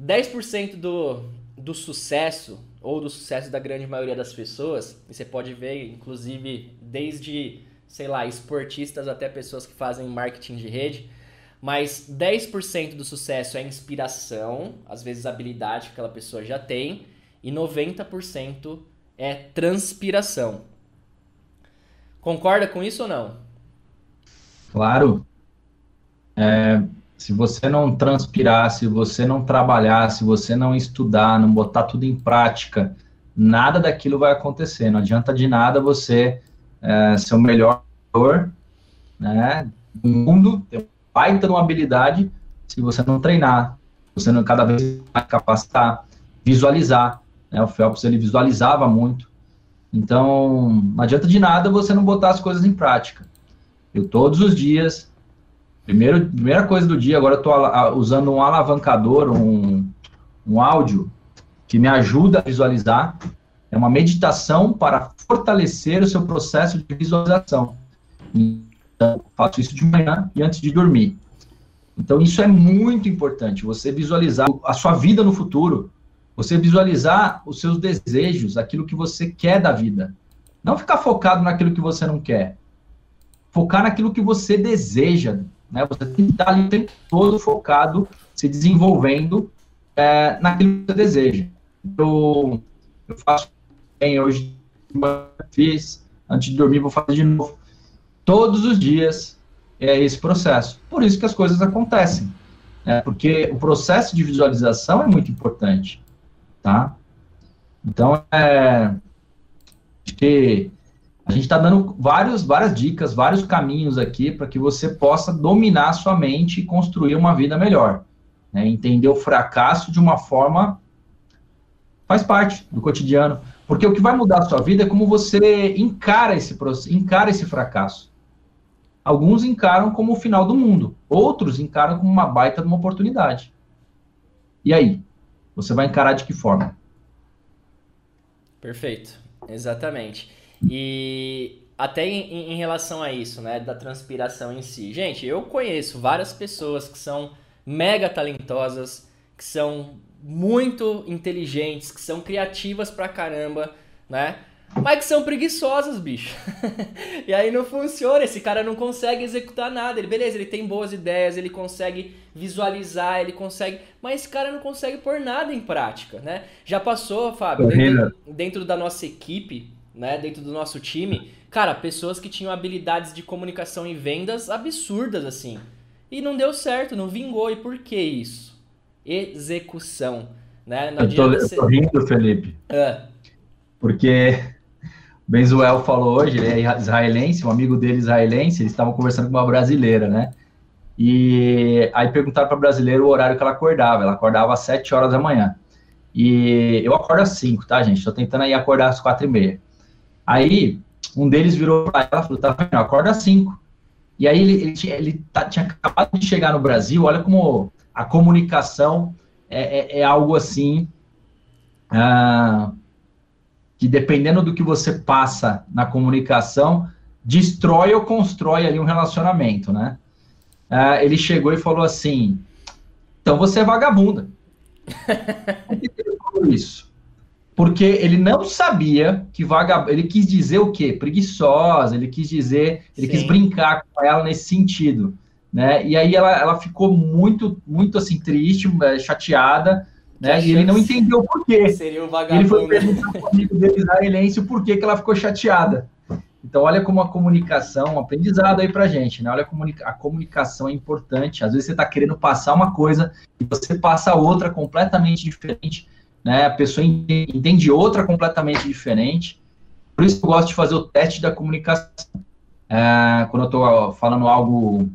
10% do, do sucesso, ou do sucesso da grande maioria das pessoas, e você pode ver, inclusive, desde, sei lá, esportistas até pessoas que fazem marketing de rede, mas 10% do sucesso é inspiração, às vezes habilidade que aquela pessoa já tem, e 90% é transpiração. Concorda com isso ou não? Claro. É, se você não transpirar, se você não trabalhar, se você não estudar, não botar tudo em prática, nada daquilo vai acontecer. Não adianta de nada você é, ser o melhor né, do mundo, ter baita uma habilidade, se você não treinar, você não cada vez mais capacitar, visualizar. Né? O Phelps ele visualizava muito. Então, não adianta de nada você não botar as coisas em prática. Eu todos os dias, primeiro, primeira coisa do dia, agora eu estou usando um alavancador, um, um áudio que me ajuda a visualizar. É uma meditação para fortalecer o seu processo de visualização. Então, faço isso de manhã e antes de dormir. Então, isso é muito importante, você visualizar a sua vida no futuro, você visualizar os seus desejos, aquilo que você quer da vida. Não ficar focado naquilo que você não quer. focar naquilo que você deseja, né? Você tem que estar ali o tempo todo focado, se desenvolvendo é, naquilo que você deseja. Eu, eu faço bem hoje, fiz, antes de dormir vou fazer de novo. Todos os dias é esse processo. Por isso que as coisas acontecem. Né? Porque o processo de visualização é muito importante, tá? Então, é, que a gente está dando vários, várias dicas, vários caminhos aqui para que você possa dominar a sua mente e construir uma vida melhor. Né? Entender o fracasso de uma forma faz parte do cotidiano. Porque o que vai mudar a sua vida é como você encara esse, encara esse fracasso. Alguns encaram como o final do mundo, outros encaram como uma baita de uma oportunidade. E aí? Você vai encarar de que forma? Perfeito, exatamente. E até em, em, relação a isso, né, da transpiração em si. Gente, eu conheço várias pessoas que são mega talentosas, que são muito inteligentes, que são criativas pra caramba, né? Mas que são preguiçosas, bicho. e aí não funciona, esse cara não consegue executar nada. Ele, beleza, ele tem boas ideias, ele consegue visualizar, ele consegue. Mas esse cara não consegue pôr nada em prática, né? Já passou, Fábio, dentro, dentro da nossa equipe, né, dentro do nosso time, cara, pessoas que tinham habilidades de comunicação e vendas absurdas assim. E não deu certo, não vingou. E por que isso? Execução, né? Não eu, tô, eu tô rindo, Felipe. Ah. Porque Benzuel falou hoje, ele é israelense, um amigo dele israelense, eles estavam conversando com uma brasileira, né? E aí perguntaram para a brasileira o horário que ela acordava. Ela acordava às 7 horas da manhã. E eu acordo às 5, tá, gente? Estou tentando aí acordar às 4 e meia. Aí, um deles virou para ela e falou, tá vendo, acorda às 5. E aí, ele, ele, tinha, ele tá, tinha acabado de chegar no Brasil, olha como a comunicação é, é, é algo assim, ah, que dependendo do que você passa na comunicação, destrói ou constrói ali um relacionamento, né? Ah, ele chegou e falou assim, então você é vagabunda. Por que ele falou isso? porque ele não sabia que vagabundo. Ele quis dizer o quê? Preguiçosa, ele quis dizer, ele Sim. quis brincar com ela nesse sentido. Né? E aí ela, ela ficou muito, muito assim, triste, é, chateada, né? E ele não entendeu por quê. Seria um vagabundo. Ele foi perguntar para o amigo dele israelense o porquê que ela ficou chateada. Então, olha como a comunicação, um aprendizado aí pra gente, né? Olha a, comunica a comunicação é importante. Às vezes você está querendo passar uma coisa e você passa outra completamente diferente né? A pessoa entende outra completamente diferente. Por isso eu gosto de fazer o teste da comunicação. É, quando eu estou falando algo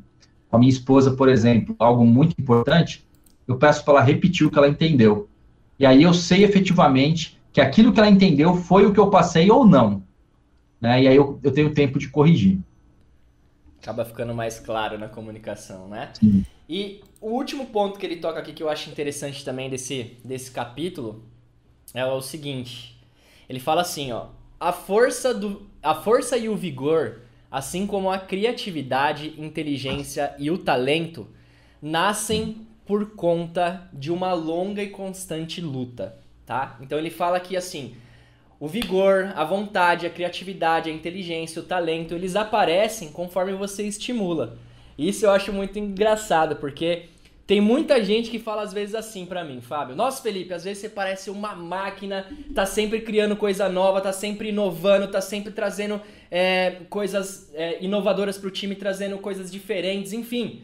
com a minha esposa, por exemplo, algo muito importante, eu peço para ela repetir o que ela entendeu. E aí eu sei efetivamente que aquilo que ela entendeu foi o que eu passei ou não. Né? E aí eu, eu tenho tempo de corrigir. Acaba ficando mais claro na comunicação, né? Sim. E o último ponto que ele toca aqui que eu acho interessante também desse, desse capítulo é o seguinte. Ele fala assim, ó, a força do a força e o vigor, assim como a criatividade, inteligência e o talento, nascem por conta de uma longa e constante luta, tá? Então ele fala que assim, o vigor, a vontade, a criatividade, a inteligência, o talento, eles aparecem conforme você estimula. Isso eu acho muito engraçado, porque tem muita gente que fala às vezes assim para mim, Fábio. Nossa, Felipe, às vezes você parece uma máquina, tá sempre criando coisa nova, tá sempre inovando, tá sempre trazendo é, coisas é, inovadoras pro time, trazendo coisas diferentes, enfim.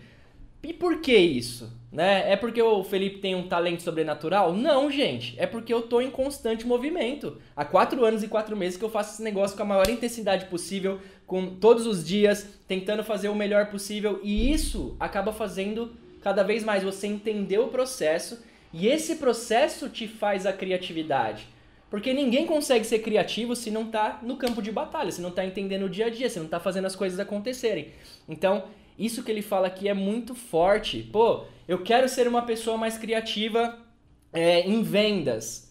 E por que isso? Né? É porque o Felipe tem um talento sobrenatural? Não, gente. É porque eu tô em constante movimento. Há quatro anos e quatro meses que eu faço esse negócio com a maior intensidade possível, com todos os dias, tentando fazer o melhor possível. E isso acaba fazendo cada vez mais você entender o processo. E esse processo te faz a criatividade. Porque ninguém consegue ser criativo se não tá no campo de batalha, se não tá entendendo o dia a dia, se não tá fazendo as coisas acontecerem. Então, isso que ele fala aqui é muito forte. Pô, eu quero ser uma pessoa mais criativa é, em vendas.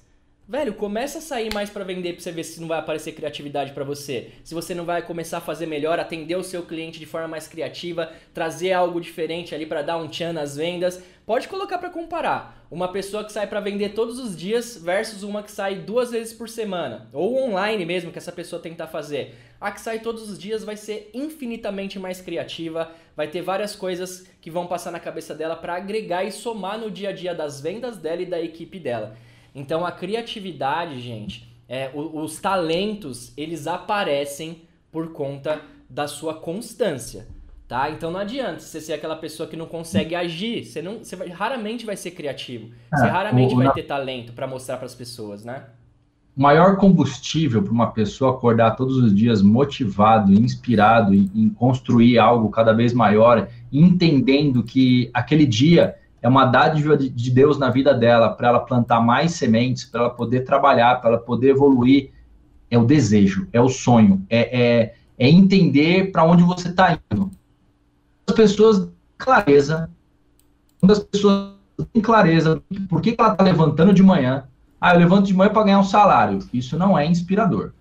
Velho, começa a sair mais para vender pra você ver se não vai aparecer criatividade para você. Se você não vai começar a fazer melhor, atender o seu cliente de forma mais criativa, trazer algo diferente ali para dar um tchan nas vendas. Pode colocar para comparar. Uma pessoa que sai para vender todos os dias versus uma que sai duas vezes por semana. Ou online mesmo que essa pessoa tentar fazer. A que sai todos os dias vai ser infinitamente mais criativa, vai ter várias coisas que vão passar na cabeça dela para agregar e somar no dia a dia das vendas dela e da equipe dela. Então a criatividade, gente, é, os talentos, eles aparecem por conta da sua constância, tá? Então não adianta você ser aquela pessoa que não consegue agir, você não, você vai, raramente vai ser criativo, você é, raramente o, vai ter talento para mostrar para as pessoas, né? O maior combustível para uma pessoa acordar todos os dias motivado, inspirado em, em construir algo cada vez maior, entendendo que aquele dia é uma dádiva de Deus na vida dela, para ela plantar mais sementes, para ela poder trabalhar, para ela poder evoluir. É o desejo, é o sonho, é, é, é entender para onde você está indo. As pessoas clareza, quando as pessoas têm clareza por que, que ela está levantando de manhã, ah, eu levanto de manhã para ganhar um salário. Isso não é inspirador,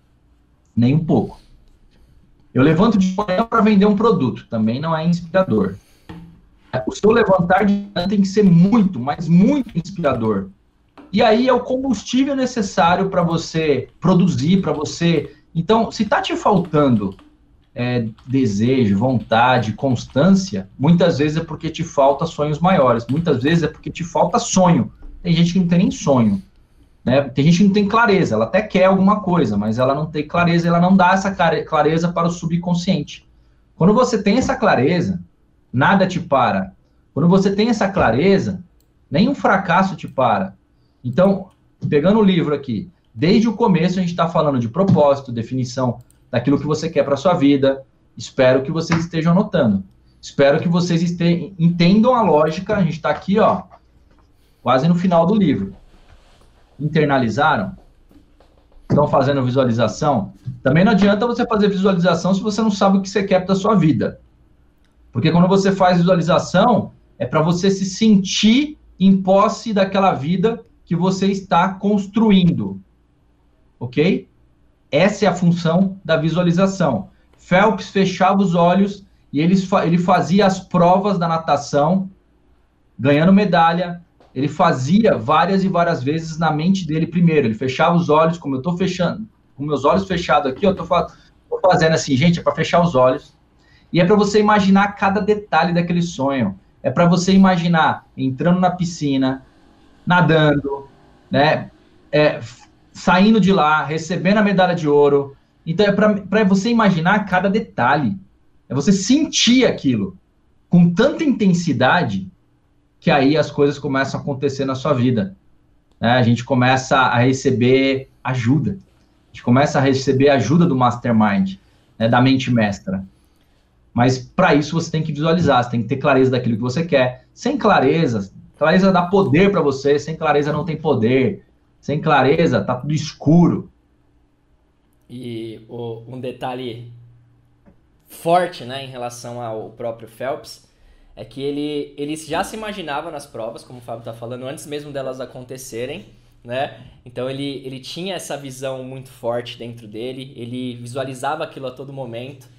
nem um pouco. Eu levanto de manhã para vender um produto, também não é inspirador. O seu levantar de manhã tem que ser muito, mas muito inspirador. E aí é o combustível necessário para você produzir, para você. Então, se está te faltando é, desejo, vontade, constância, muitas vezes é porque te falta sonhos maiores. Muitas vezes é porque te falta sonho. Tem gente que não tem nem sonho. Né? Tem gente que não tem clareza, ela até quer alguma coisa, mas ela não tem clareza, ela não dá essa clareza para o subconsciente. Quando você tem essa clareza, nada te para. Quando você tem essa clareza, nenhum fracasso te para. Então, pegando o livro aqui, desde o começo a gente está falando de propósito, definição daquilo que você quer para sua vida. Espero que vocês estejam anotando. Espero que vocês entendam a lógica. A gente está aqui, ó, quase no final do livro. Internalizaram? Estão fazendo visualização? Também não adianta você fazer visualização se você não sabe o que você quer para sua vida. Porque quando você faz visualização, é para você se sentir em posse daquela vida que você está construindo. Ok? Essa é a função da visualização. Phelps fechava os olhos e ele, ele fazia as provas da natação, ganhando medalha. Ele fazia várias e várias vezes na mente dele primeiro. Ele fechava os olhos, como eu estou fechando, com meus olhos fechados aqui, eu estou fazendo assim, gente, é para fechar os olhos e é para você imaginar cada detalhe daquele sonho. É para você imaginar entrando na piscina, nadando, né? É, saindo de lá, recebendo a medalha de ouro. Então é para você imaginar cada detalhe. É você sentir aquilo com tanta intensidade que aí as coisas começam a acontecer na sua vida. Né? A gente começa a receber ajuda. A gente começa a receber ajuda do mastermind, né? da mente mestra. Mas para isso você tem que visualizar, você tem que ter clareza daquilo que você quer. Sem clareza, clareza dá poder para você, sem clareza não tem poder. Sem clareza tá tudo escuro. E o, um detalhe forte, né, em relação ao próprio Phelps, é que ele, ele já se imaginava nas provas, como o Fábio está falando, antes mesmo delas acontecerem, né? Então ele, ele tinha essa visão muito forte dentro dele, ele visualizava aquilo a todo momento.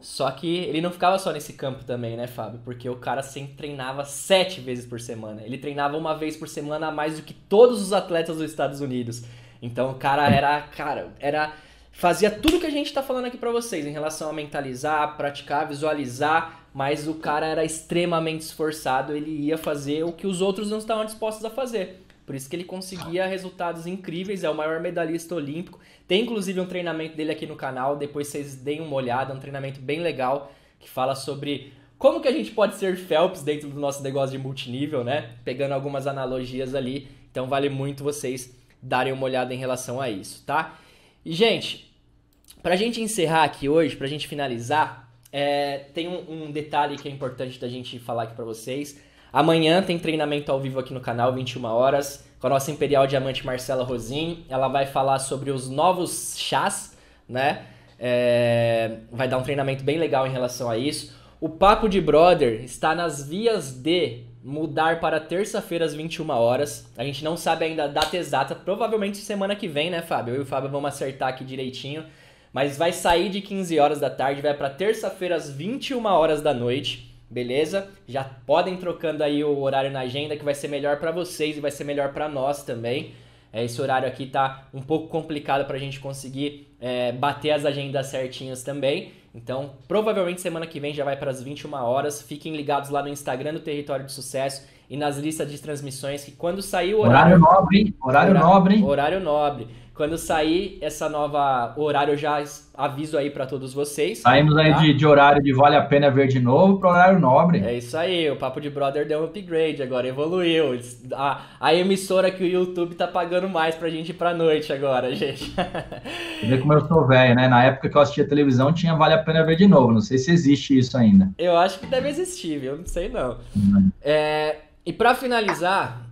Só que ele não ficava só nesse campo também, né, Fábio? Porque o cara sempre treinava sete vezes por semana. Ele treinava uma vez por semana a mais do que todos os atletas dos Estados Unidos. Então o cara era, cara, era fazia tudo que a gente tá falando aqui para vocês em relação a mentalizar, praticar, visualizar, mas o cara era extremamente esforçado, ele ia fazer o que os outros não estavam dispostos a fazer. Por isso que ele conseguia resultados incríveis, é o maior medalhista olímpico. Tem inclusive um treinamento dele aqui no canal, depois vocês deem uma olhada, um treinamento bem legal que fala sobre como que a gente pode ser Phelps dentro do nosso negócio de multinível, né? Pegando algumas analogias ali. Então vale muito vocês darem uma olhada em relação a isso, tá? E gente, pra gente encerrar aqui hoje, pra gente finalizar, é, tem um, um detalhe que é importante da gente falar aqui para vocês. Amanhã tem treinamento ao vivo aqui no canal, 21 horas, com a nossa Imperial Diamante Marcela Rosim. Ela vai falar sobre os novos chás, né? É... vai dar um treinamento bem legal em relação a isso. O Papo de Brother está nas vias de mudar para terça-feira às 21 horas. A gente não sabe ainda a data exata, provavelmente semana que vem, né, Fábio? Eu e o Fábio vamos acertar aqui direitinho. Mas vai sair de 15 horas da tarde, vai para terça-feira às 21 horas da noite, beleza? Já podem trocando aí o horário na agenda que vai ser melhor para vocês e vai ser melhor para nós também. É, esse horário aqui tá um pouco complicado para a gente conseguir é, bater as agendas certinhas também. Então, provavelmente semana que vem já vai para as 21 horas. Fiquem ligados lá no Instagram do Território de Sucesso e nas listas de transmissões que quando sair o horário... Horário nobre, hein? Horário, horário nobre, hein? Horário nobre. Quando sair essa nova horário, eu já aviso aí para todos vocês. Saímos tá? aí de, de, horário de vale a pena ver de novo para horário nobre. É isso aí, o Papo de Brother deu um upgrade agora, evoluiu. A, a emissora que o YouTube tá pagando mais pra gente ir pra noite agora, gente. Vê como eu sou velho, né? Na época que eu assistia televisão tinha vale a pena ver de novo. Não sei se existe isso ainda. Eu acho que deve existir, viu? Não sei não. Uhum. É, e para finalizar,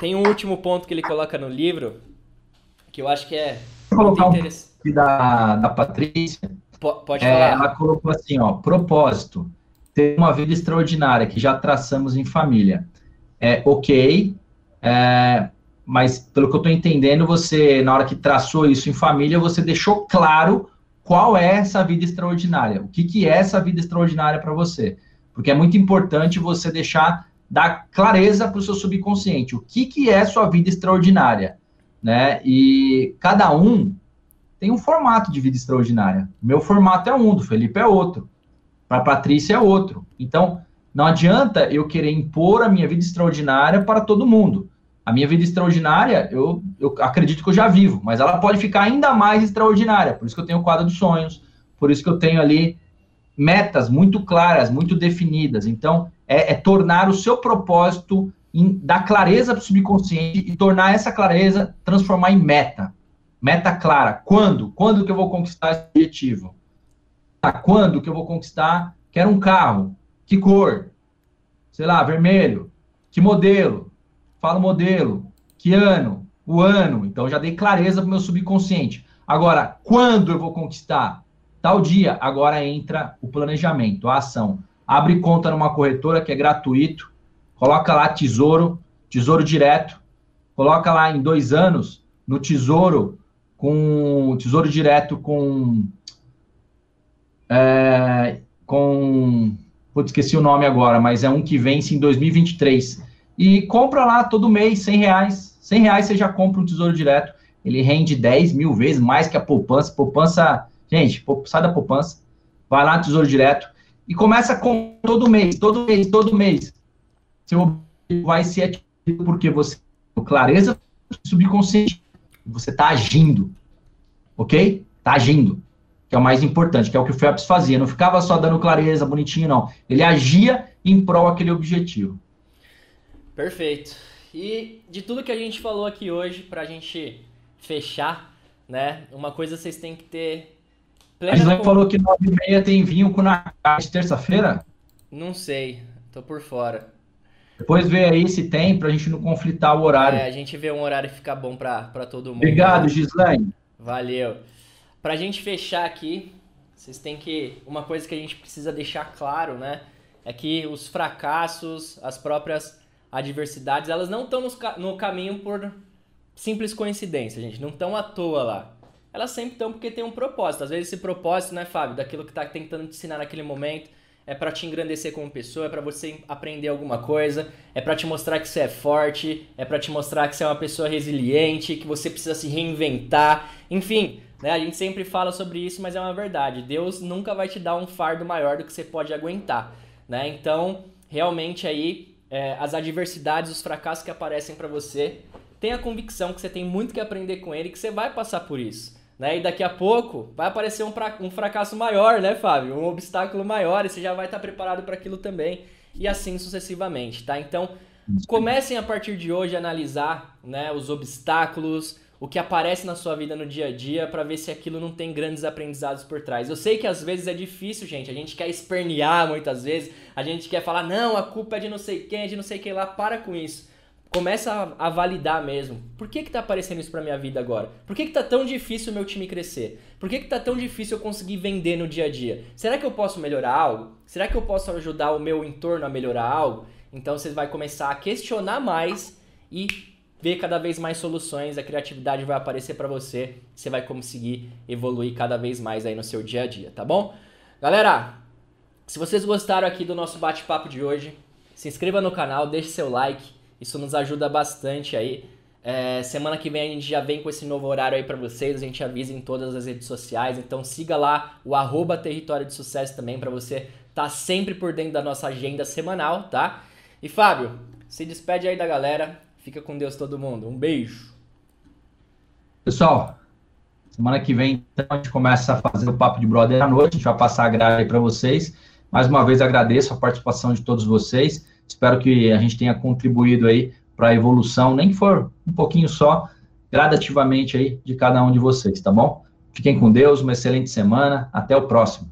tem um último ponto que ele coloca no livro que eu acho que é Vou colocar um da, da Patrícia. P pode é, falar. É, ela colocou assim, ó, propósito, ter uma vida extraordinária que já traçamos em família. É ok, é, mas pelo que eu estou entendendo, você, na hora que traçou isso em família, você deixou claro qual é essa vida extraordinária, o que, que é essa vida extraordinária para você. Porque é muito importante você deixar, dar clareza para o seu subconsciente, o que, que é sua vida extraordinária né? E cada um tem um formato de vida extraordinária. Meu formato é um, do Felipe é outro, para Patrícia é outro. Então, não adianta eu querer impor a minha vida extraordinária para todo mundo. A minha vida extraordinária, eu, eu acredito que eu já vivo, mas ela pode ficar ainda mais extraordinária. Por isso que eu tenho o quadro dos sonhos, por isso que eu tenho ali metas muito claras, muito definidas. Então, é, é tornar o seu propósito em dar clareza para o subconsciente e tornar essa clareza, transformar em meta. Meta clara. Quando? Quando que eu vou conquistar esse objetivo? Tá, quando que eu vou conquistar? Quero um carro. Que cor? Sei lá, vermelho. Que modelo? Fala modelo. Que ano? O ano. Então já dei clareza para o meu subconsciente. Agora, quando eu vou conquistar? Tal dia. Agora entra o planejamento, a ação. Abre conta numa corretora que é gratuito coloca lá tesouro, tesouro direto, coloca lá em dois anos no tesouro com tesouro direto com é, com putz, esqueci o nome agora, mas é um que vence em 2023 e compra lá todo mês 100 reais, 100 reais você já compra um tesouro direto, ele rende 10 mil vezes mais que a poupança, poupança, gente, sai da poupança, vai lá no tesouro direto. E começa com todo mês, todo mês, todo mês seu objetivo vai ser atingido porque você tem clareza subconsciente, você está agindo, ok? Está agindo, que é o mais importante, que é o que o Phelps fazia, não ficava só dando clareza, bonitinho, não. Ele agia em prol aquele objetivo. Perfeito. E de tudo que a gente falou aqui hoje, para a gente fechar, né? Uma coisa vocês têm que ter. A Gislaine falou que 9 e meia tem vinho com na de terça-feira? Não sei, tô por fora. Depois vê aí se tem, para a gente não conflitar o horário. É, a gente vê um horário que fica bom para todo mundo. Obrigado, Gislaine. Valeu. Para a gente fechar aqui, vocês têm que. Uma coisa que a gente precisa deixar claro, né? É que os fracassos, as próprias adversidades, elas não estão no caminho por simples coincidência, gente. Não estão à toa lá. Elas sempre estão porque tem um propósito. Às vezes esse propósito, né, Fábio, daquilo que está tentando te ensinar naquele momento, é para te engrandecer como pessoa, é para você aprender alguma coisa, é para te mostrar que você é forte, é para te mostrar que você é uma pessoa resiliente, que você precisa se reinventar, enfim, né? A gente sempre fala sobre isso, mas é uma verdade. Deus nunca vai te dar um fardo maior do que você pode aguentar, né? Então, realmente aí é, as adversidades, os fracassos que aparecem para você, tenha a convicção que você tem muito que aprender com ele, que você vai passar por isso. Né? E daqui a pouco vai aparecer um, pra, um fracasso maior, né, Fábio? Um obstáculo maior e você já vai estar preparado para aquilo também. E assim sucessivamente, tá? Então, comecem a partir de hoje a analisar né, os obstáculos, o que aparece na sua vida no dia a dia, para ver se aquilo não tem grandes aprendizados por trás. Eu sei que às vezes é difícil, gente. A gente quer espernear muitas vezes, a gente quer falar, não, a culpa é de não sei quem, é de não sei quem lá. Para com isso começa a, a, validar mesmo. Por que que tá aparecendo isso pra minha vida agora? Por que que tá tão difícil o meu time crescer? Por que que tá tão difícil eu conseguir vender no dia a dia? Será que eu posso melhorar algo? Será que eu posso ajudar o meu entorno a melhorar algo? Então você vai começar a questionar mais e ver cada vez mais soluções, a criatividade vai aparecer para você, você vai conseguir evoluir cada vez mais aí no seu dia a dia, tá bom? Galera, se vocês gostaram aqui do nosso bate-papo de hoje, se inscreva no canal, deixe seu like, isso nos ajuda bastante aí. É, semana que vem a gente já vem com esse novo horário aí para vocês, a gente avisa em todas as redes sociais, então siga lá o arroba Território de Sucesso também para você estar tá sempre por dentro da nossa agenda semanal, tá? E Fábio, se despede aí da galera, fica com Deus todo mundo, um beijo. Pessoal, semana que vem então a gente começa a fazer o Papo de Brother à noite, a gente vai passar a grade aí para vocês. Mais uma vez agradeço a participação de todos vocês, espero que a gente tenha contribuído aí para a evolução, nem que for um pouquinho só, gradativamente aí de cada um de vocês, tá bom? Fiquem com Deus, uma excelente semana, até o próximo.